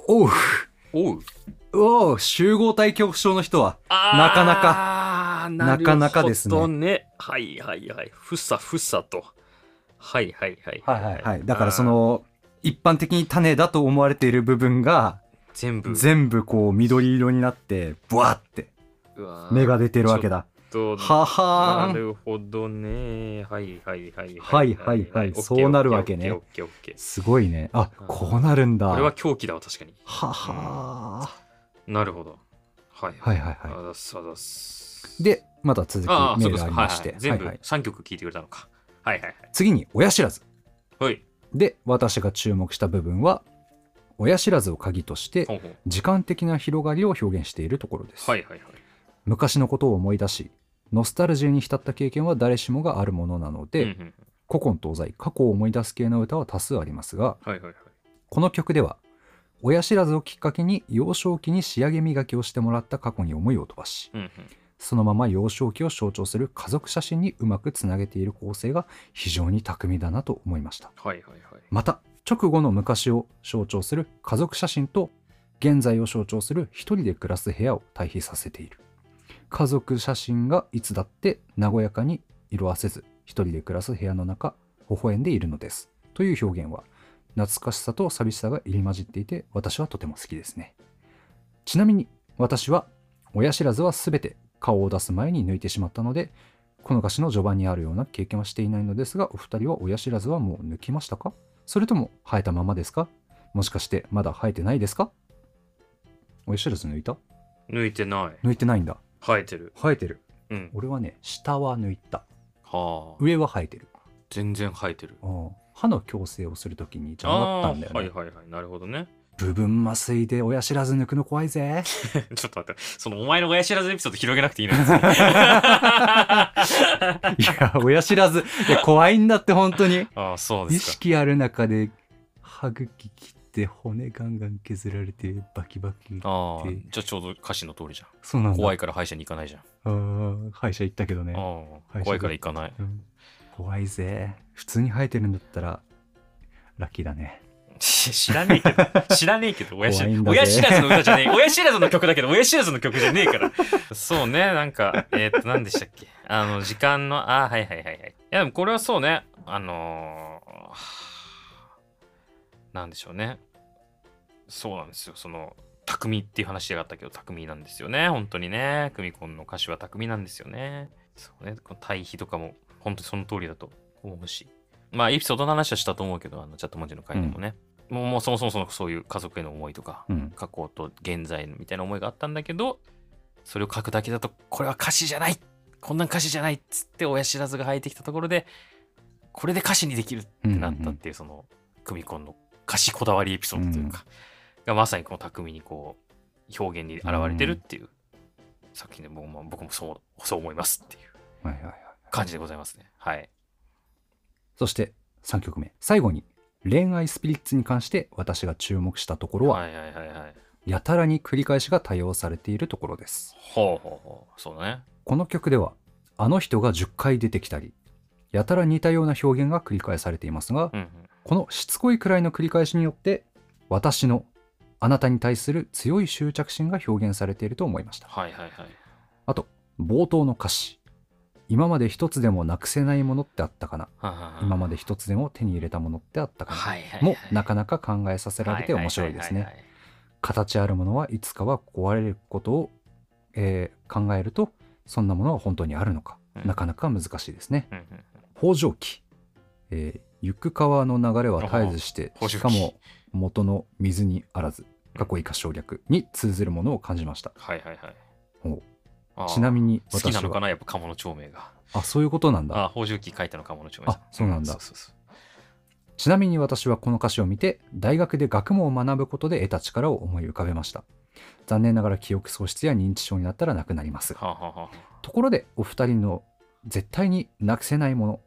おおおうおうおう集合体恐怖症の人はなかなかかなかなかですねね。はいはいはい。ふさふさと。はいはいはい。はいはいはいだからその一般的に種だと思われている部分が全部。全部こう緑色になってブワーって芽が出てるわけだ。とははーなんるほどね。はいはいはい。はい。はいはいそうなるわけね。すごいね。あうん。こうなるんだ。これは狂気だわ、確かに。ははなるほど。はい。はい。はいはいでまた続きメールありまして。はい。全部はいはい。3曲聞いてくれたのか。はいはい。次に親知らず。はい。はい。で私が注目した部分は親知らずを鍵として時間的な広がりを表現しているところです、はいはいはい。昔のことを思い出しノスタルジーに浸った経験は誰しもがあるものなので、うんうん古今東西過去を思い出す系の歌は多数ありますがはいはいはい。この曲では親知らずをきっかけに幼少期に仕上げ磨きをしてもらった過去に思いを飛ばしうんうんそのまま幼少期を象徴する家族写真にうまくつなげている構成が非常に巧みだなと思いました。はいはいはい。また直後の昔を象徴する家族写真と現在を象徴する一人で暮らす部屋を対比させている。家族写真がいつだって和やかに色あせず一人で暮らす部屋の中微笑んでいるのです。という表現は懐かしさと寂しさが入り混じっていて私はとても好きですね。ちなみに私は親知らずは全て顔を出す前に抜いてしまったのでこの歌詞の序盤にあるような経験はしていないのですがお二人は親知らずはもう抜きましたか？それとも生えたままですか？もしかしてまだ生えてないですか？親知らず抜いた？抜いてない。抜いてないんだ生えてる。生えてるうん。俺はね下は抜いたはあ。上は生えてる全然生えてる。うん歯の矯正をするときに邪魔だったんだよね、はいはいはい。なるほどね。部分麻酔で親知らず抜くの怖いぜ。ちょっと待って。そのお前の親知らずエピソード広げなくていいの いや親知らず。いや怖いんだって本当に。ああ、そうで意すか。識ある中で歯茎切って骨ガンガン削られてバキバキああで、じゃあちょうど歌詞の通りじゃそうなん怖いから歯医者に行かないじゃん。あー歯医者行ったけどね、怖いから行かない。うん。怖いぜ。普通に生えてるんだったらラッキーだね知らねえけど、知らねえけど、親知怖いんだぜ親知らずの歌じゃねえ。親知らずの曲だけど、親知らずの曲じゃねえから。そうね、なんか、えーっと、何でしたっけ？あの、時間の、あーはいはいはいはい。いや、でもこれはそうね。あのーなんでしょうねそうなんですよその匠っていう話があったけど匠なんですよね本当にね組コンの歌詞は匠なんですよねそうねこの対比とかも本当にその通りだと思うしまあエピソードの話はしたと思うけどあのチャット文字の回でもね、もうもうそもそもそのそういう家族への思いとかうん。過去と現在みたいな思いがあったんだけどそれを書くだけだとこれは歌詞じゃないこんなん歌詞じゃないっつって親知らずが生えてきたところでこれで歌詞にできるってなったっていうその組コンの歌詞こだわりエピソードというか、がまさにこの巧みにこう表現に現れてるっていう作品で僕も僕もそうそう思いますっていう。感じでございますね。はいそして3曲目。最後に、恋愛スピリッツに関して私が注目したところは、はいはいはいはいやたらに繰り返しが多用されているところです。ほうほうほうそうだねこの曲では、あの人が10回出てきたり、やたら似たような表現が繰り返されていますが、うんうんこのしつこいくらいの繰り返しによって、私のあなたに対する強い執着心が表現されていると思いました。はいはいはいあと、冒頭の歌詞。今まで一つでもなくせないものってあったかな。今まで一つでも手に入れたものってあったかな。もなかなか考えさせられて面白いですね。形あるものはいつかは壊れることを、えー考えるとそんなものは本当にあるのか、うん。なかなか難しいですね。はいはいはい北条記、えー行く川の流れは絶えずしてしかも元の水にあらず過去以下省略に通ずるものを感じました。はいはいはいちなみに好きなのかなやっぱ鴨の長明が。あそういうことなんだ。あ北条記書いたの鴨の長明あそうなんだ。そうそうそうちなみに私はこの歌詞を見て大学で学問を学ぶことで得た力を思い浮かべました。残念ながら記憶喪失や認知症になったらなくなります。はあ、はあはあ、ところでお二人の絶対になくせないもの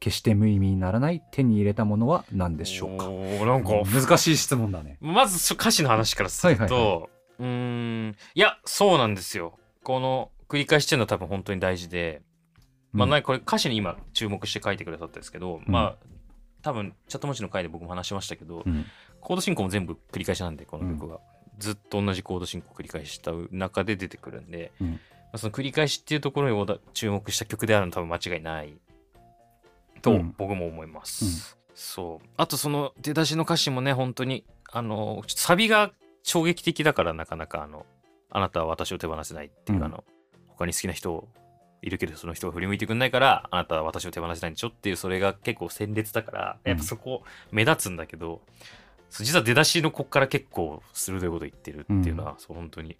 決して無意味にならない手に入れたものは何でしょうか？なんか、難しい質問だね。まずそ歌詞の話からすると、はいはうーん。いやそうなんですよこの繰り返しっていうのは多分本当に大事で、まあうんなこれ歌詞に今注目して書いてくださったんですけど、うん。まあ多分チャット文字の回で僕も話しましたけど、うん。コード進行も全部繰り返しなんでこの曲は、ずっと同じコード進行繰り返した中で出てくるんで、うん。まあその繰り返しっていうところに注目した曲であるのは多分間違いないとうん。僕も思います、そう。あとその出だしの歌詞もね本当にあのサビが衝撃的だからなかなかあのあなたは私を手放せないっていう、うん。あの他に好きな人いるけどその人が振り向いてくんないからあなたは私を手放せないんでしょっていうそれが結構鮮烈だからやっぱそこ目立つんだけど、そう実は出だしのこっから結構鋭いこと言ってるっていうのは、そう本当に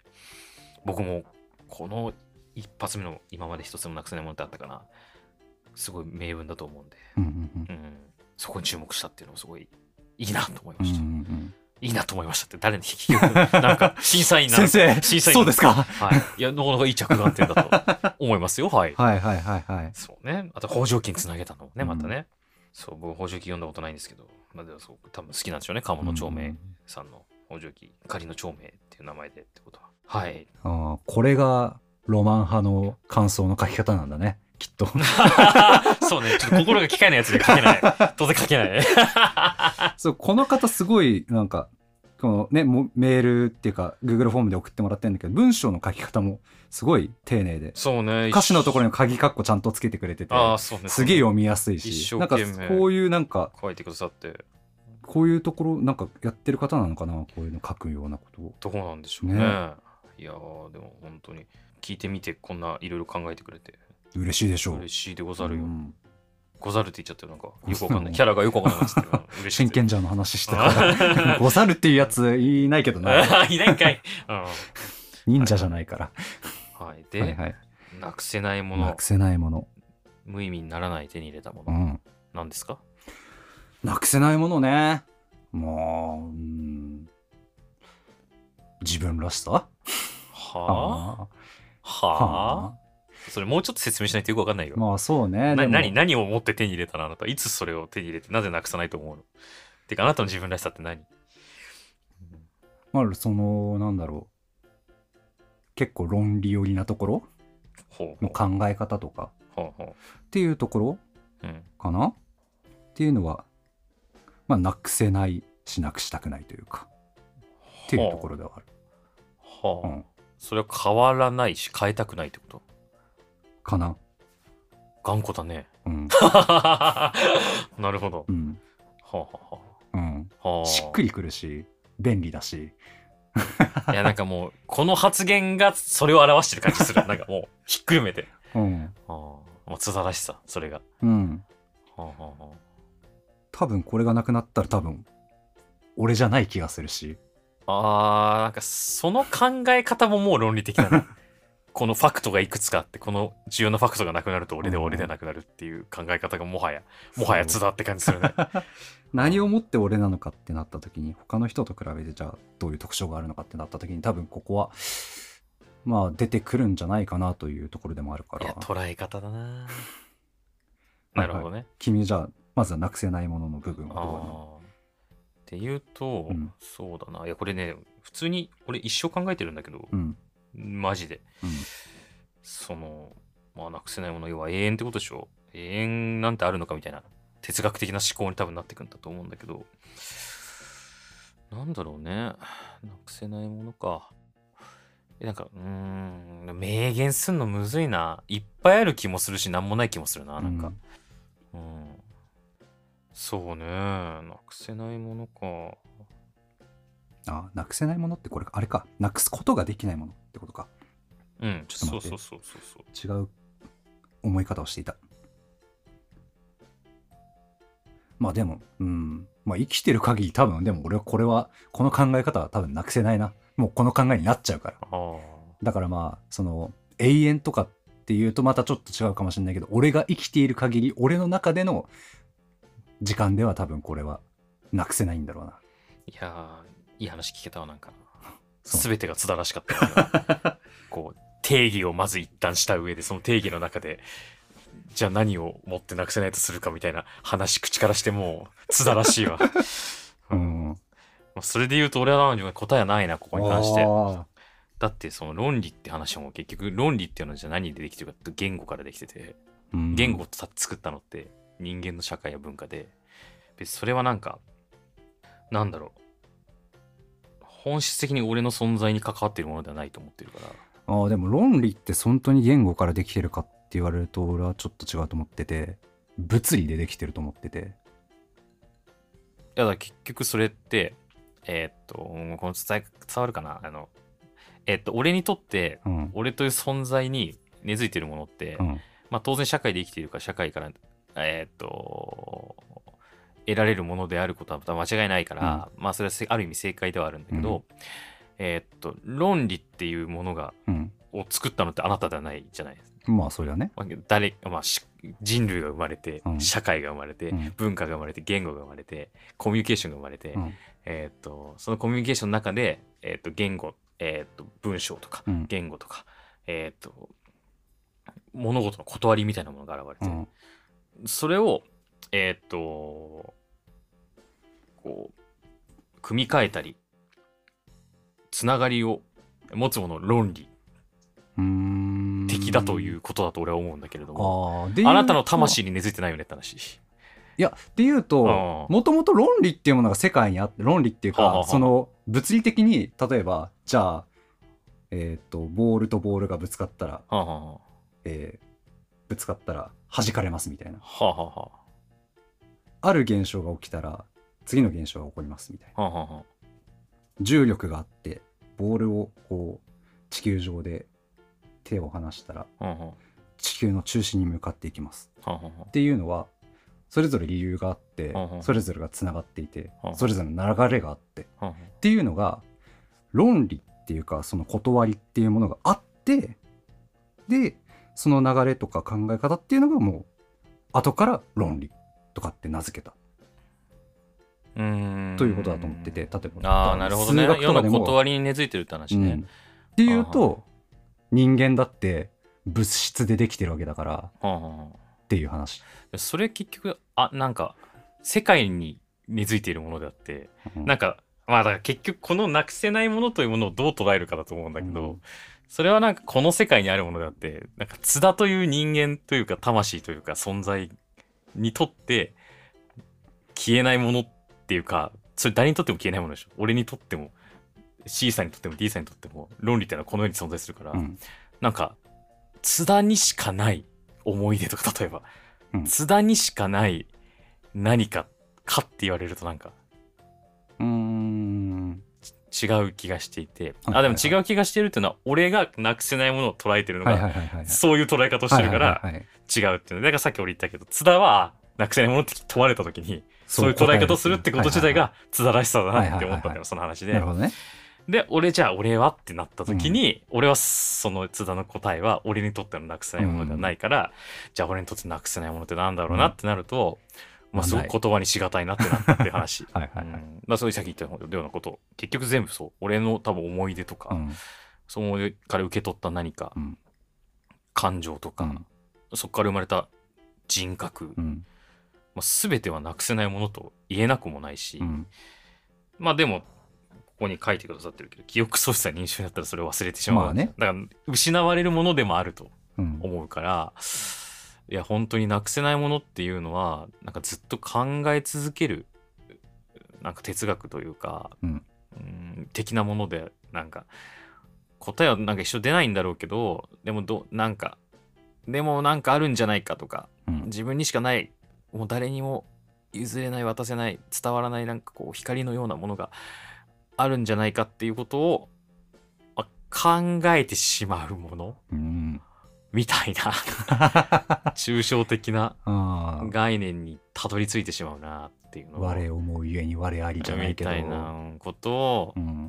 僕もこの一発目の今まで一つもなくせないものってあったかな。すごい名文だと思うんで、うんうんうん。うん、そこに注目したっていうのもすごいいいなと思いまうんうした、んいいなと思いましたって誰に聞くなんか審査員な先生審査員そうですか？はいいやなかなかいい着眼点だと思いますよ はいはいはいはいはいそうね。あと、北条記につなげたのもね、うんまたね。そう、僕、北条記読んだことないんですけど、まあ、でもそう、多分好きなんでしょうね。鴨の長明さんの北条記、仮の長明っていう名前でってことは。はい。あーこれがロマン派の感想の書き方なんだねきっと そうね、ちょっと心が機械のやつで書けない。当然書けない。そうこの方すごいなんかこのねもメールっていうか Google フォームで送ってもらってるんだけど文章の書き方もすごい丁寧でそうね。歌詞のところに鍵括弧ちゃんとつけてくれててああ、そうね。すげえ読みやすい一しなんかこういうなんか書いてくださって、こういうところなんかやってる方なのかなこういうの書くようなことをどうなんでしょうね。ねいやー、でも本当に、聞いてみて、こんないろいろ考えてくれて、嬉しいでしょう嬉しいでござるよ。うんござるって言っちゃってる、なんか、よくわかんない。キャラがよくわかんないっつってる。嬉しい。真剣者の話してたから。ござるっていうやついないけどな。あいないんかい。うん。忍者じゃないから。はい。で、はいはい。なくせないもの。なく、せないもの。無意味にならない手に入れたもの、うん。なんですか？なくせないものね。もううん。自分らしさ？はあ？あ？はあそれもうちょっと説明しないとよくわかんないよ。まあそうね。な何何を持って手に入れたの？あなた。いつそれを手に入れてなぜなくさないと思うの？てかあなたの自分らしさって何？まあそのなんだろう。結構論理寄りなところ？の考え方とか？ほうほっていうところ？う。うん。かな？っていうのはまあなくせないしなくしたくないというか。っていうところではある、はあ、うん、それは変わらないし変えたくないってこと？かな頑固だね。うん。なるほど。うん。はあ、はうん。あはあ、しっくりくるし、便利だし。いや、なんかもう、この発言がそれを表してる感じする。なんかもう、ひっくるめて。うん。ああ、もう津田らしさ、それが。うん。はあ、は多分これがなくなったら多分、俺じゃない気がするし。あ、あーなんかその考え方ももう論理的だな。このファクトがいくつかあって、この重要なファクトがなくなると俺でうん俺でなくなるっていう考え方がもはや、もはや津田って感じするね。何をもって俺なのかってなった時に他の人と比べてじゃあどういう特徴があるのかってなった時に多分ここはまあ出てくるんじゃないかなというところでもあるかいや、ら捉え方だな。なるほどね。君じゃあまずはなくせないものの部分はあどうな。っていうと、うんそうだな。いや、これね、普通に俺一生考えてるんだけど、うんマジで。うんその、まあ、なくせないもの、要は永遠ってことでしょ？永遠なんてあるのかみたいな、哲学的な思考に多分なってくんだと思うんだけど、なんだろうね。なくせないものか。えなんか、うーん、明言すんのむずいな。いっぱいある気もするし、なんもない気もするな、なんか。うん。そうね。なくせないものか。あなくせないものってこれあれか。なくすことができないものってことか。うん、ちょっと待って。そうそうそうそう。違う思い方をしていた。まあでもうん。まあ生きてる限り多分でも俺はこれはこの考え方は多分なくせないな。もうこの考えになっちゃうから。だからまあその永遠とかっていうとまたちょっと違うかもしれないけど俺が生きている限り俺の中での時間では多分これはなくせないんだろうな。いやー、いい話聞けたわ、なんか。すべてが津田らしかったわ。こう、定義をまず一旦した上で、その定義の中で、じゃあ何を持ってなくせないとするかみたいな話、口からしてもう、津田らしいわ。う うんんまあそれで言うと、俺はな答えはないな、ここに関して。あだって、その論理って話も結局、論理っていうのはじゃあ何でできてるかって言語からできてて、ーうん言語をた作ったのって人間の社会や文化で、別にそれはなんか、なんだろう。本質的に俺の存在に関わっているものではないと思ってるから。ああでも論理って本当に言語からできてるかって言われると俺はちょっと違うと思ってて。物理でできてると思ってて。いやだ結局それって、えーっと、この伝え伝わるかな？あの、えーっと、俺にとって、うん。俺という存在に根付いてるものって、うん。まあ当然社会で生きているから社会から、えーっと、得られるものであることは間違いないから、まあそれはせある意味正解ではあるんだけど、えーっと、論理っていうものが、うん。を作ったのってあなたではないじゃないですか。まあそりゃね。まあ誰、まあ、し人類が生まれて、うん。社会が生まれて、うん。文化が生まれて、言語が生まれて、コミュニケーションが生まれて、うん。えーっと、そのコミュニケーションの中で、えーっと、言語、えーっと、文章とか、うん。言語とか、えーっと、物事の断りみたいなものが現れて、うん。それを、えーっと、こう、組み替えたり、つながりを持つもの論理。的だということだと俺は思うんだけれども、あなたの魂に根付いてないよねって話。いやっていうとうん。もともと論理っていうものが世界にあって論理っていうはあはあはその物理的に例えばじゃあえっとボールとボールがぶつかったらはあ、はえーぶつかったら弾かれますみたいな。あ、はあはあ。はある現象が起きたら次の現象が起こりますみたいな。あはあはあ。重力があってボールをこう地球上で手を離したらはあは地球の中心に向かっていきます。あはあはっていうのはそれぞれ理由があってうんうんそれぞれがつながっていてうんそれぞれの流れがあって。あはっていうのが論理っていうかその断りっていうものがあってでその流れとか考え方っていうのがもう後から論理とかって名付けたということだと思ってて例えば。ああ、なるほどね。数。学世のとかでも。断りに根付いてるって話ね。うん。っていうと人間だって物質でできてるわけだからっていう話、あそれ結局、あ、なんか、世界に根付いているものであって、うん。なんか、まあだから結局このなくせないものというものをどう捉えるかだと思うんだけど、うん。それはなんかこの世界にあるものであって、なんか津田という人間というか魂というか存在にとって消えないものっていうか、それ誰にとっても消えないものでしょ。俺にとっても、C さんにとっても D さんにとっても論理っていうのはこの世に存在するから、うん。なんか津田にしかない思い出とか例えばうん。津田にしかない何かかって言われるとなんかうーん。違う気がしていて、はいあでも違う気がしてるっていうのは俺がなくせないものを捉えてるのが、そういう捉え方をしてるから違うっていうの。だからさっき俺言ったけど津田はなくせないものって問われた時にそういう捉え方をするってこと自体が津田らしさだなって思ったんだよその話で。なるほどね。で俺じゃあ俺はってなった時に、俺はその津田の答えは俺にとってのなくせないものではないから、じゃあ俺にとってなくせないものってなんだろうなってなると、まあすごく言葉にしがたいなってなったって話。はいはいはいうん。まあそういうさっき言ったようなこと。結局全部そう。俺の多分思い出とか、うん。そのから受け取った何か、うん。感情とか、うん。そこから生まれた人格、うんまあ、全てはなくせないものと言えなくもないし、うん。まあでもここに書いてくださってるけど記憶喪失や認証だったらそれを忘れてしまう、まあね。だから失われるものでもあるとうん。思うからいや本当になくせないものっていうのはなんかずっと考え続けるなんか哲学というか、うん。うん的なものでなんか答えはなんか一緒出ないんだろうけどでもどなんかでもなんかあるんじゃないかとかうん。自分にしかないもう誰にも譲れない渡せない伝わらないなんかこう光のようなものがあるんじゃないかっていうことを、まあ考えてしまうもの。うん。みたいな。抽象的な概念にたどり着いてしまうなっていうのを。我思うゆえに我ありじゃないけど。みたいなことをう、ん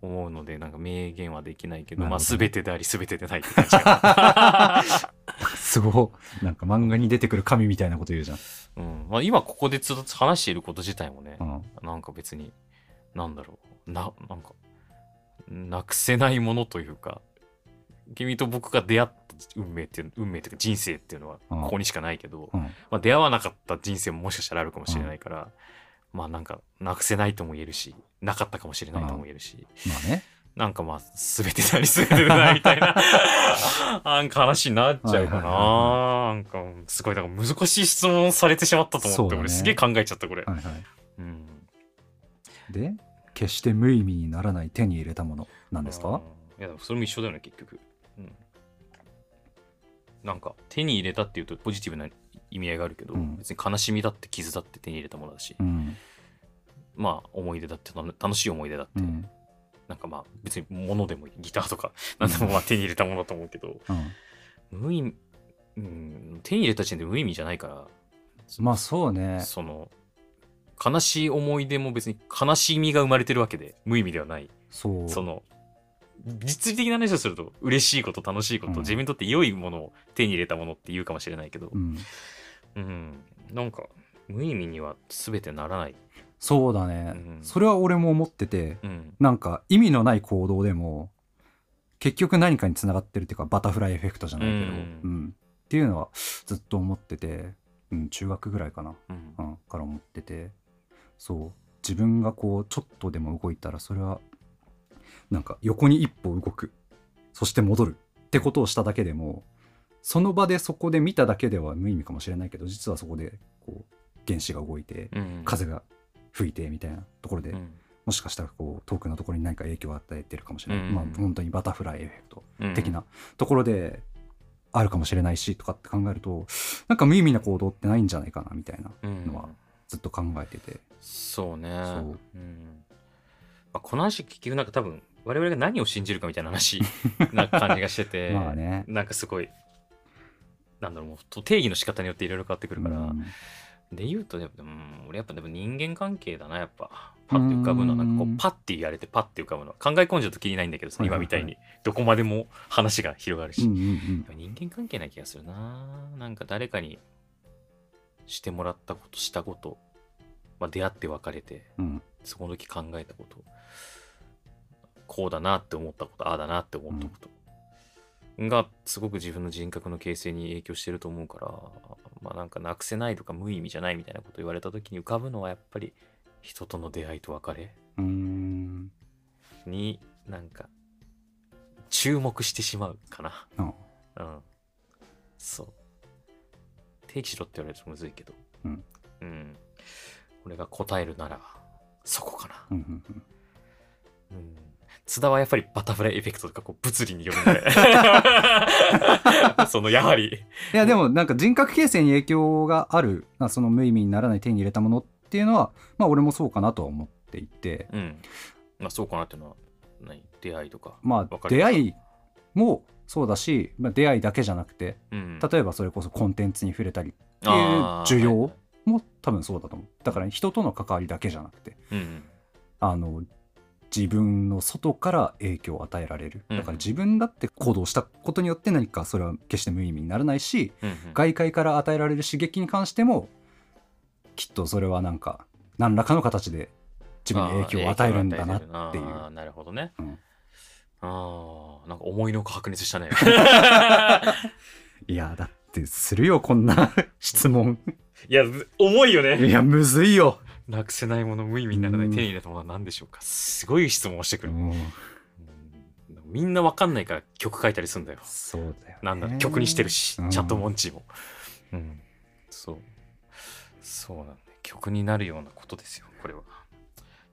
思うのでなんか明言はできないけどまあ全てであり全てでないって感じか すごい。なんか漫画に出てくる神みたいなこと言うじゃん。な、うん。まあ、今ここでずっと話していること自体もね、うん。なんか別に、なんだろう、な、なんか、なくせないものというか、君と僕が出会った運命っていう、運命というか人生っていうのはうん。ここにしかないけど、うん。まあ出会わなかった人生ももしかしたらあるかもしれないから、まあなんか、なくせないとも言えるし、なかったかもしれないとも言えるし、まあね。なんかまあ、すべてでありすべてでないみたいな、なんか話になっちゃうかはいはいな。なんか、すごい、なんか難しい質問されてしまったと思って、ね。俺すげえ考えちゃった、これ。はいはい。うん。で決して無意味にならない手に入れたものなんですか？うん。いや、それも一緒だよね、結局。うん。なんか、手に入れたっていうとポジティブな意味合いがあるけど、うん。別に悲しみだって傷だって手に入れたものだし、うんまあ、思い出だって、楽しい思い出だって、うん。なんかまあ、別に物でもいいギターとか、なんでもまあ手に入れたものだと思うけど、うん。無意味、うん、手に入れた時点で無意味じゃないから、まあそうね。その、悲しい思い出も別に悲しみが生まれてるわけで、無意味ではない。そう。その、実利的な話をすると、嬉しいこと、楽しいこと、うん。自分にとって良いものを手に入れたものって言うかもしれないけど。う、ん。うん、なんか、無意味には全てならない。そうだね、うん。それは俺も思っててうん。なんか意味のない行動でも結局何かにつながってるっていうかバタフライエフェクトじゃないけど、ううんん。っていうのはずっと思ってて、うん、中学ぐらいかな、うん。うん、から思ってて。そう。自分がこうちょっとでも動いたらそれはなんか横に一歩動く。そして戻るってことをしただけでもその場でそこで見ただけでは無意味かもしれないけど実はそこでこう原子が動いてうん。風が吹いてみたいなところで、うん。もしかしたらこう遠くのところに何か影響を与えてるかもしれない、うん。まあ本当にバタフライエフェクトうん的なところであるかもしれないしとかって考えるとなんか無意味な行動ってないんじゃないかなみたいなうん。のはずっと考えてて、そうね。そう。うん。まあ、この話結局なんか多分我々が何を信じるかみたいな話 な感じがしてて まあね。なんかすごいなんだろうもうと定義の仕方によっていろいろ変わってくるから、うんで言うとね、うん、俺やっぱでも人間関係だなやっぱ。パッて浮かぶのはなんかこううん。パッて言われてパッて浮かぶの。は考え込んじゃうときりないんだけどさ、今みたいにどこまでも話が広がるし、うんうんやっぱ人間関係な気がするな。なんか誰かにしてもらったことしたこと、まあ、出会って別れてうん。うんその時考えたことこうだなって思ったことああだなって思ったこと、がすごく自分の人格の形成に影響してると思うからまあなんかなくせないとか無意味じゃないみたいなこと言われた時に浮かぶのはやっぱり人との出会いと別れうーん。になんか注目してしまうかな。うんうん。そう。定義しろって言われるとむずいけど。うん、うん、俺が答えるならそこかな。うんうんうん。うん津田はやっぱりバタフライエフェクトとかこう物理によるんで。そのやはり。いやでもなんか人格形成に影響があるまあその無意味にならない手に入れたものっていうのはまあ俺もそうかなとは思っていて。うん。まあそうかなっていうのは何出会いとかまあ出会いもそうだし、まあ、出会いだけじゃなくてうん。例えばそれこそコンテンツに触れたりっていう需要も多分そうだと思う。だから人との関わりだけじゃなくてうん。あの自分の外から影響を与えられる。うん。だから自分だって行動したことによって何かそれは決して無意味にならないしうんうん。外界から与えられる刺激に関してもきっとそれはなんか何らかの形で自分に影響を与えるんだなっていう。なるほどね、うん。ああなんか思いの白熱したね。いやだってするよこんな質問。いや重いよね。いやむずいよ、なくせないもの無意味にならないうん手に入れたものは何でしょうか？すごい質問をしてくる、うんうん。みんなわかんないから曲書いたりするんだよ。そうだよ、ね、なんだ曲にしてるし、うん。チャットモンチーも。うん。そう。そうなんだよ。曲になるようなことですよこれは。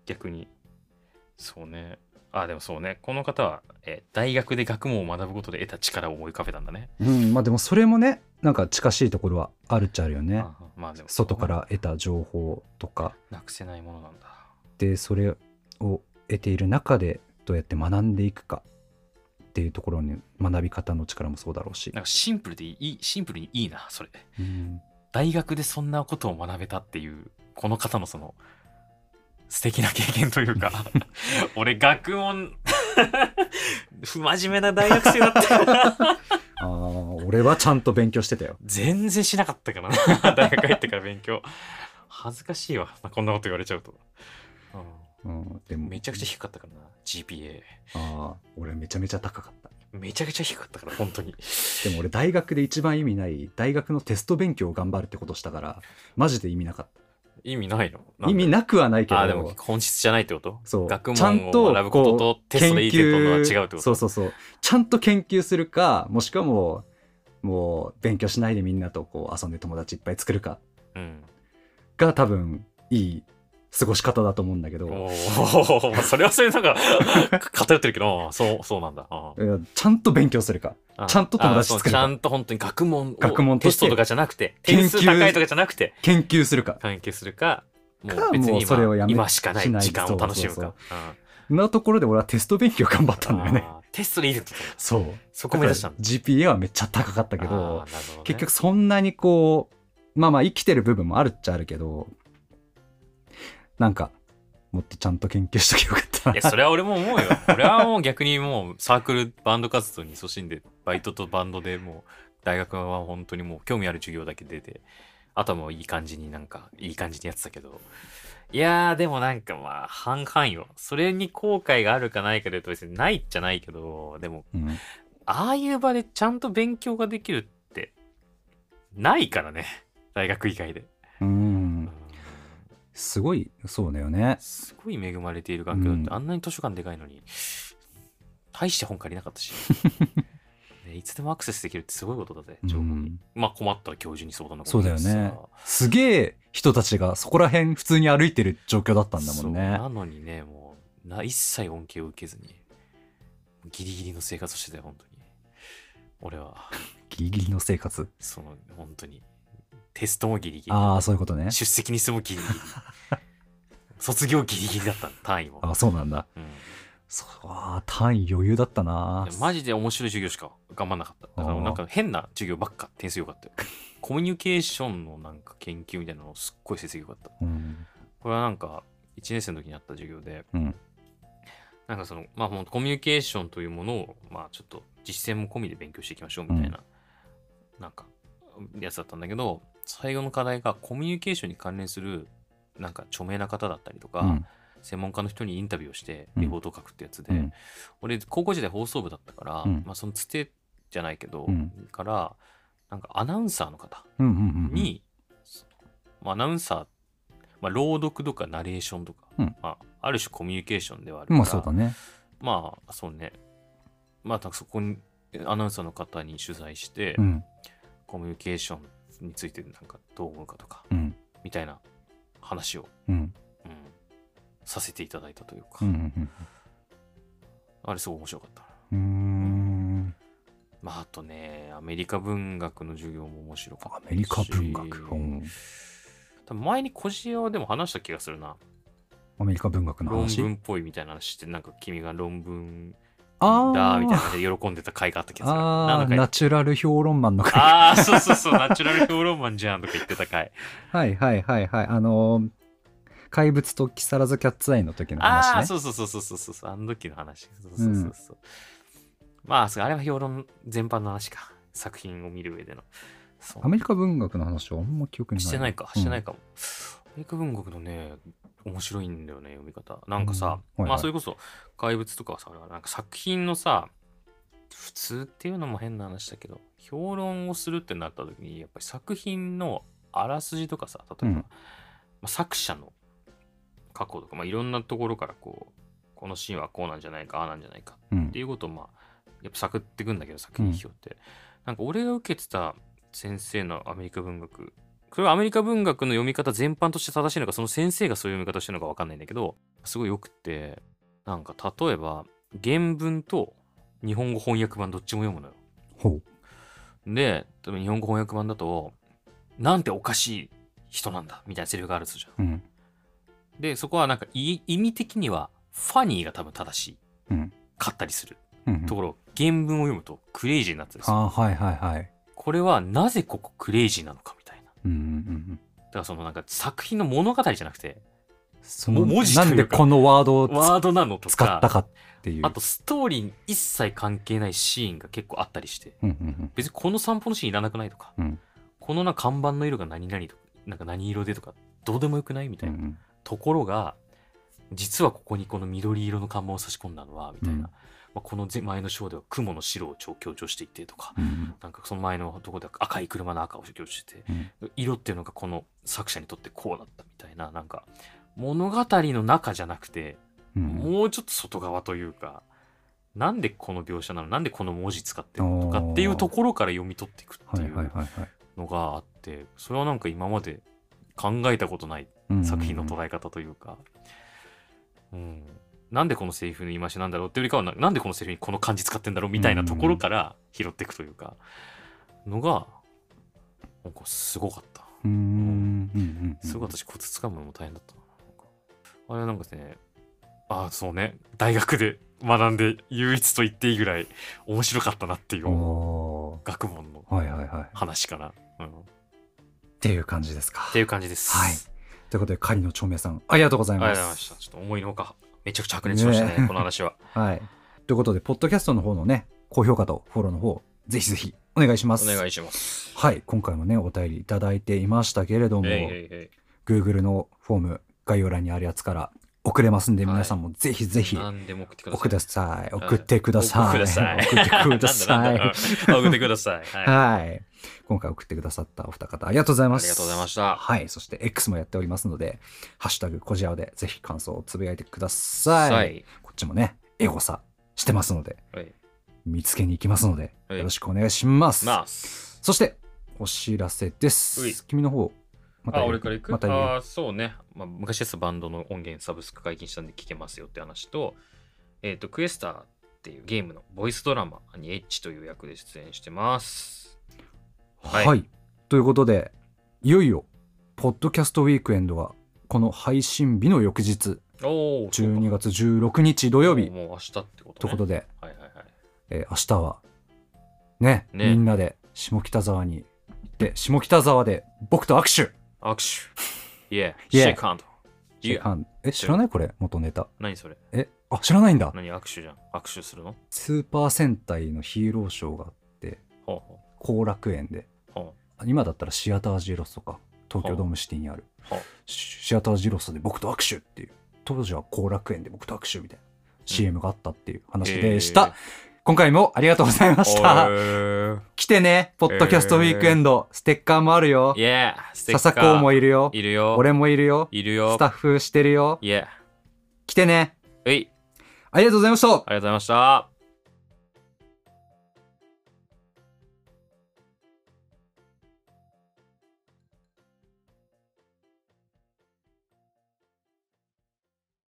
逆に。そうね。あでもそうね。この方は、えー大学で学問を学ぶことで得た力を思い浮かべたんだね。うん。まあでもそれもねなんか近しいところはあるっちゃあるよね。あまあでも外から得た情報とか。なくせないものなんだ。でそれを得ている中でどうやって学んでいくか。っていうところに学び方の力もそうだろうし。なんかシンプルでいいシンプルにいいなそれ。うん。大学でそんなことを学べたっていうこの方のその素敵な経験というか。俺学問 不真面目な大学生だったよあー俺はちゃんと勉強してたよ。全然しなかったからな。大学入ってから勉強。恥ずかしいわ。こんなこと言われちゃうと、うん、でも。うんめちゃくちゃ低かったからな。GPA ああ俺めちゃめちゃ高かった。めちゃくちゃ低かったから本当に。でも俺大学で一番意味ない大学のテスト勉強を頑張るってことしたからマジで意味なかっ意味ないの？た意味なくはないけど。あでも本質じゃないってこと？そう。学ちゃんと問を学ぶこととテストでいいってことは違うってこと？そうそうそう。ちゃんと研究するかもしくはもうもう勉強しないでみんなとこう遊んで友達いっぱい作るか。うん。が多分いい過ごし方だと思うんだけど。それはそれなんか 偏ってるけどそうそうなんだ。ちゃんと勉強するか。あちゃんと友達作るか。ちゃんと本当に学問を学問テストとかじゃなくて研究点数高いとかじゃなくて研究するか。研究するかもかう別にもうそれをやめ今今しかない時間を楽しむそうかそう。なところで俺はテスト勉強頑張ったんだよね。テストでいいってそう。そこ目指したんだ GPA はめっちゃ高かったけど結局そんなにこうまあまあ生きてる部分もあるっちゃあるけどなんかもっとちゃんと研究しときゃよかったな。いやそれは俺も思うよ。俺はもう逆にもうサークルバンド活動に勤しんでバイトとバンドでもう大学は本当にもう興味ある授業だけ出てあとはもういい感じになんかいい感じにやってたけど。いやーでもなんかまあ半々よ。それに後悔があるかないかで言うと別にないっちゃないけどでもうん。ああいう場でちゃんと勉強ができるってないからね。大学以外で、すごいそうだよね。すごい恵まれている環境だって、うん。あんなに図書館でかいのに大して本借りなかったし、ねいつでもアクセスできるってすごいことだぜ情報に、うんまあ困ったら教授に相談のそうだよねすげえ人たちがそこら辺普通に歩いてる状況だったんだもんね。なのにねもうな一切恩恵を受けずにギリギリの生活をしてたよ本当に。俺は。ギリギリの生活。その本当にテストもギリギリ。ああそういうことね。出席にしてもギリギリ。卒業ギリギリだった単位も、あそうなんだ。うん。そうあー単位余裕だったな。マジで面白い授業しか頑張んなかった。だからなんか変な授業ばっか点数良かったよ。コミュニケーションのなんか研究みたいなのすっごい成績良かった。うん。これはなんか1年生の時にあった授業で、うん。なんかその、まあもうコミュニケーションというものを、まあちょっと実践も込みで勉強していきましょうみたいな、なんかやつだったんだけど、最後の課題がコミュニケーションに関連するなんか著名な方だったりとか、うん。専門家の人にインタビューをしてうん。レポートを書くってやつで、うん。俺高校時代放送部だったから、うん。まあ、そのつてじゃないけど、うん。からなんかアナウンサーの方に、まあ、アナウンサー、まあ、朗読とかナレーションとか、うん。まあ、ある種コミュニケーションではあるからまあそうだね。まあそうね。まあそこにアナウンサーの方に取材して、うん。コミュニケーションについてなんかどう思うかとかうん。みたいな話を、うん。うん、させていただいたというか、うんうんあれすごい面白かった。なうーん。まああとねアメリカ文学の授業も面白かったし。アメリカ文学、うん。多分前に小じ屋でも話した気がするな。アメリカ文学の論話文っぽいみたいな話してなんか君が論文あだみたいなー感じで喜んでた回があった気がする。ナチュラル評論マンの回。ああそうそうそうナチュラル評論マンじゃんとか言ってた回。はいはいはいはい。あのー怪物と木更津キャッツアイの時のああ話ねそうそうそうそうそうそうそうあの時の話。そうそうそうそう、まあそうあれは評論全般の話か。作品を見る上での。アメリカ文学の話はあんま記憶にない。してないかしてないか、かも、アメリカ文学のね面白いんだよね読み方。なんかさ、うん。はいはい。まあそれこそ怪物とかはさなんか作品のさ普通っていうのも変な話だけど評論をするってなった時にやっぱり作品のあらすじとかさ例えば、うん。まあ、作者の過去とか、まあ、いろんなところからこうこのシーンはこうなんじゃないかああなんじゃないかうん。っていうことをまあやっぱ探っていくんだけど作品批評って、なんか俺が受けてた先生のアメリカ文学それはアメリカ文学の読み方全般として正しいのかその先生がそういう読み方してるのか分かんないんだけどすごいよくってなんか例えば原文と日本語翻訳版どっちも読むのよ。ほう。で例えば日本語翻訳版だとなんておかしい人なんだみたいなセリフがあるじゃん。うん。でそこはなんかい意味的にはファニーが多分正しいうん。かったりするうんところ原文を読むとクレイジーになってるんですよはいはいはい。これはなぜここクレイジーなのか。うんうんうんだからそのなんか作品の物語じゃなくて、そのも文字なんでこのワードをワードなのとか、使ったかっていう。あとストーリーに一切関係ないシーンが結構あったりして、うんうん別にこの散歩のシーンいらなくないとか、うん。このな看板の色が何々とか、なんか何色でとか、どうでもよくないみたいな、うん。ところが、実はここにこの緑色の看板を差し込んだのは、みたいな。うんまあ、この前前の章では雲の白を超強調していてとか、うん。なんかその前のところでは赤い車の赤を強調してて、うん。色っていうのがこの作者にとってこうだったみたいななんか物語の中じゃなくて、うん。もうちょっと外側というかなんでこの描写なのなんでこの文字使ってるのとかっていうところから読み取っていくってはいいうのがあってそれはなんか今まで考えたことないうん。作品の捉え方というか、うんなんでこのセリフの言い回しなんだろうっていうよりかはななんでこのセリフにこの漢字使ってんだろうみたいなところから拾っていくというかのがなんかすごかった。うん。すごい私コツ掴むのも大変だったあれはなんかねあそうね。大学で学んで唯一と言っていいぐらい面白かったなっていうお学問のーはいはいはい。っ話かな、うん、っていう感じですか。ていう感じです。はい。ということで狩野長明さんありがとうございまありがとうございすました。ちょっと思いのほかめちゃくちゃ白熱しましたねね。この話は。はい。ということでポッドキャストの方のね高評価とフォローの方ぜひぜひお願いします。お願いします。はい。今回もねお便りいただいていましたけれども、えいえいえ Google のフォーム概要欄にあるやつから送れますんで、皆さんもぜひぜいひ何でも送ってください送ってください。送ってください。送ってください はいはい。今回送ってくださったお二方、ありがとうございます。ありがとうございましたはい。そして X もやっておりますので、ハッシュタグ、こじあおでぜひ感想をつぶやいてください。はいこっちもね、エゴサしてますので、はい見つけに行きますので、はいよろしくお願いします。そして、お知らせです。君の方、またあ、俺から行く、まあーそうね。まあ、昔ですバンドの音源サブスク解禁したんで聞けますよって話と、えっ、と、クエスターっていうゲームのボイスドラマにエッチという役で出演してます。はい、はい。ということで、いよいよ、ポッドキャストウィークエンドが、この配信日の翌日、おお、12月16日土曜日。もう明日ってことね。ということで、はいはいはい。えー明日は、ねね。みんなで下北沢に行って、下北沢で僕と握手握手。Yeah, Yeah shake hand. シェイ Yeah. ハンえ、知らない？これ元ネタ。何それ？え、あ、知らないんだ。何握手じゃん。握手するの？スーパー戦隊のヒーローショーがあって、後楽園で。今だったらシアタージロスとか、東京ドームシティにある。シシアタージロスで僕と握手っていう。当時は後楽園で僕と握手みたいな CM があったっていう話でした。今回もありがとうございました。た。来てね、ポッドキャストウィークエンド、ステッカーもあるよ。カー笹子もいるよ。いるよ。俺もいるよ。いるよ。スタッフしてるよ。Yeah. 来てね。はい。ありがとうございました。ありがとうございました。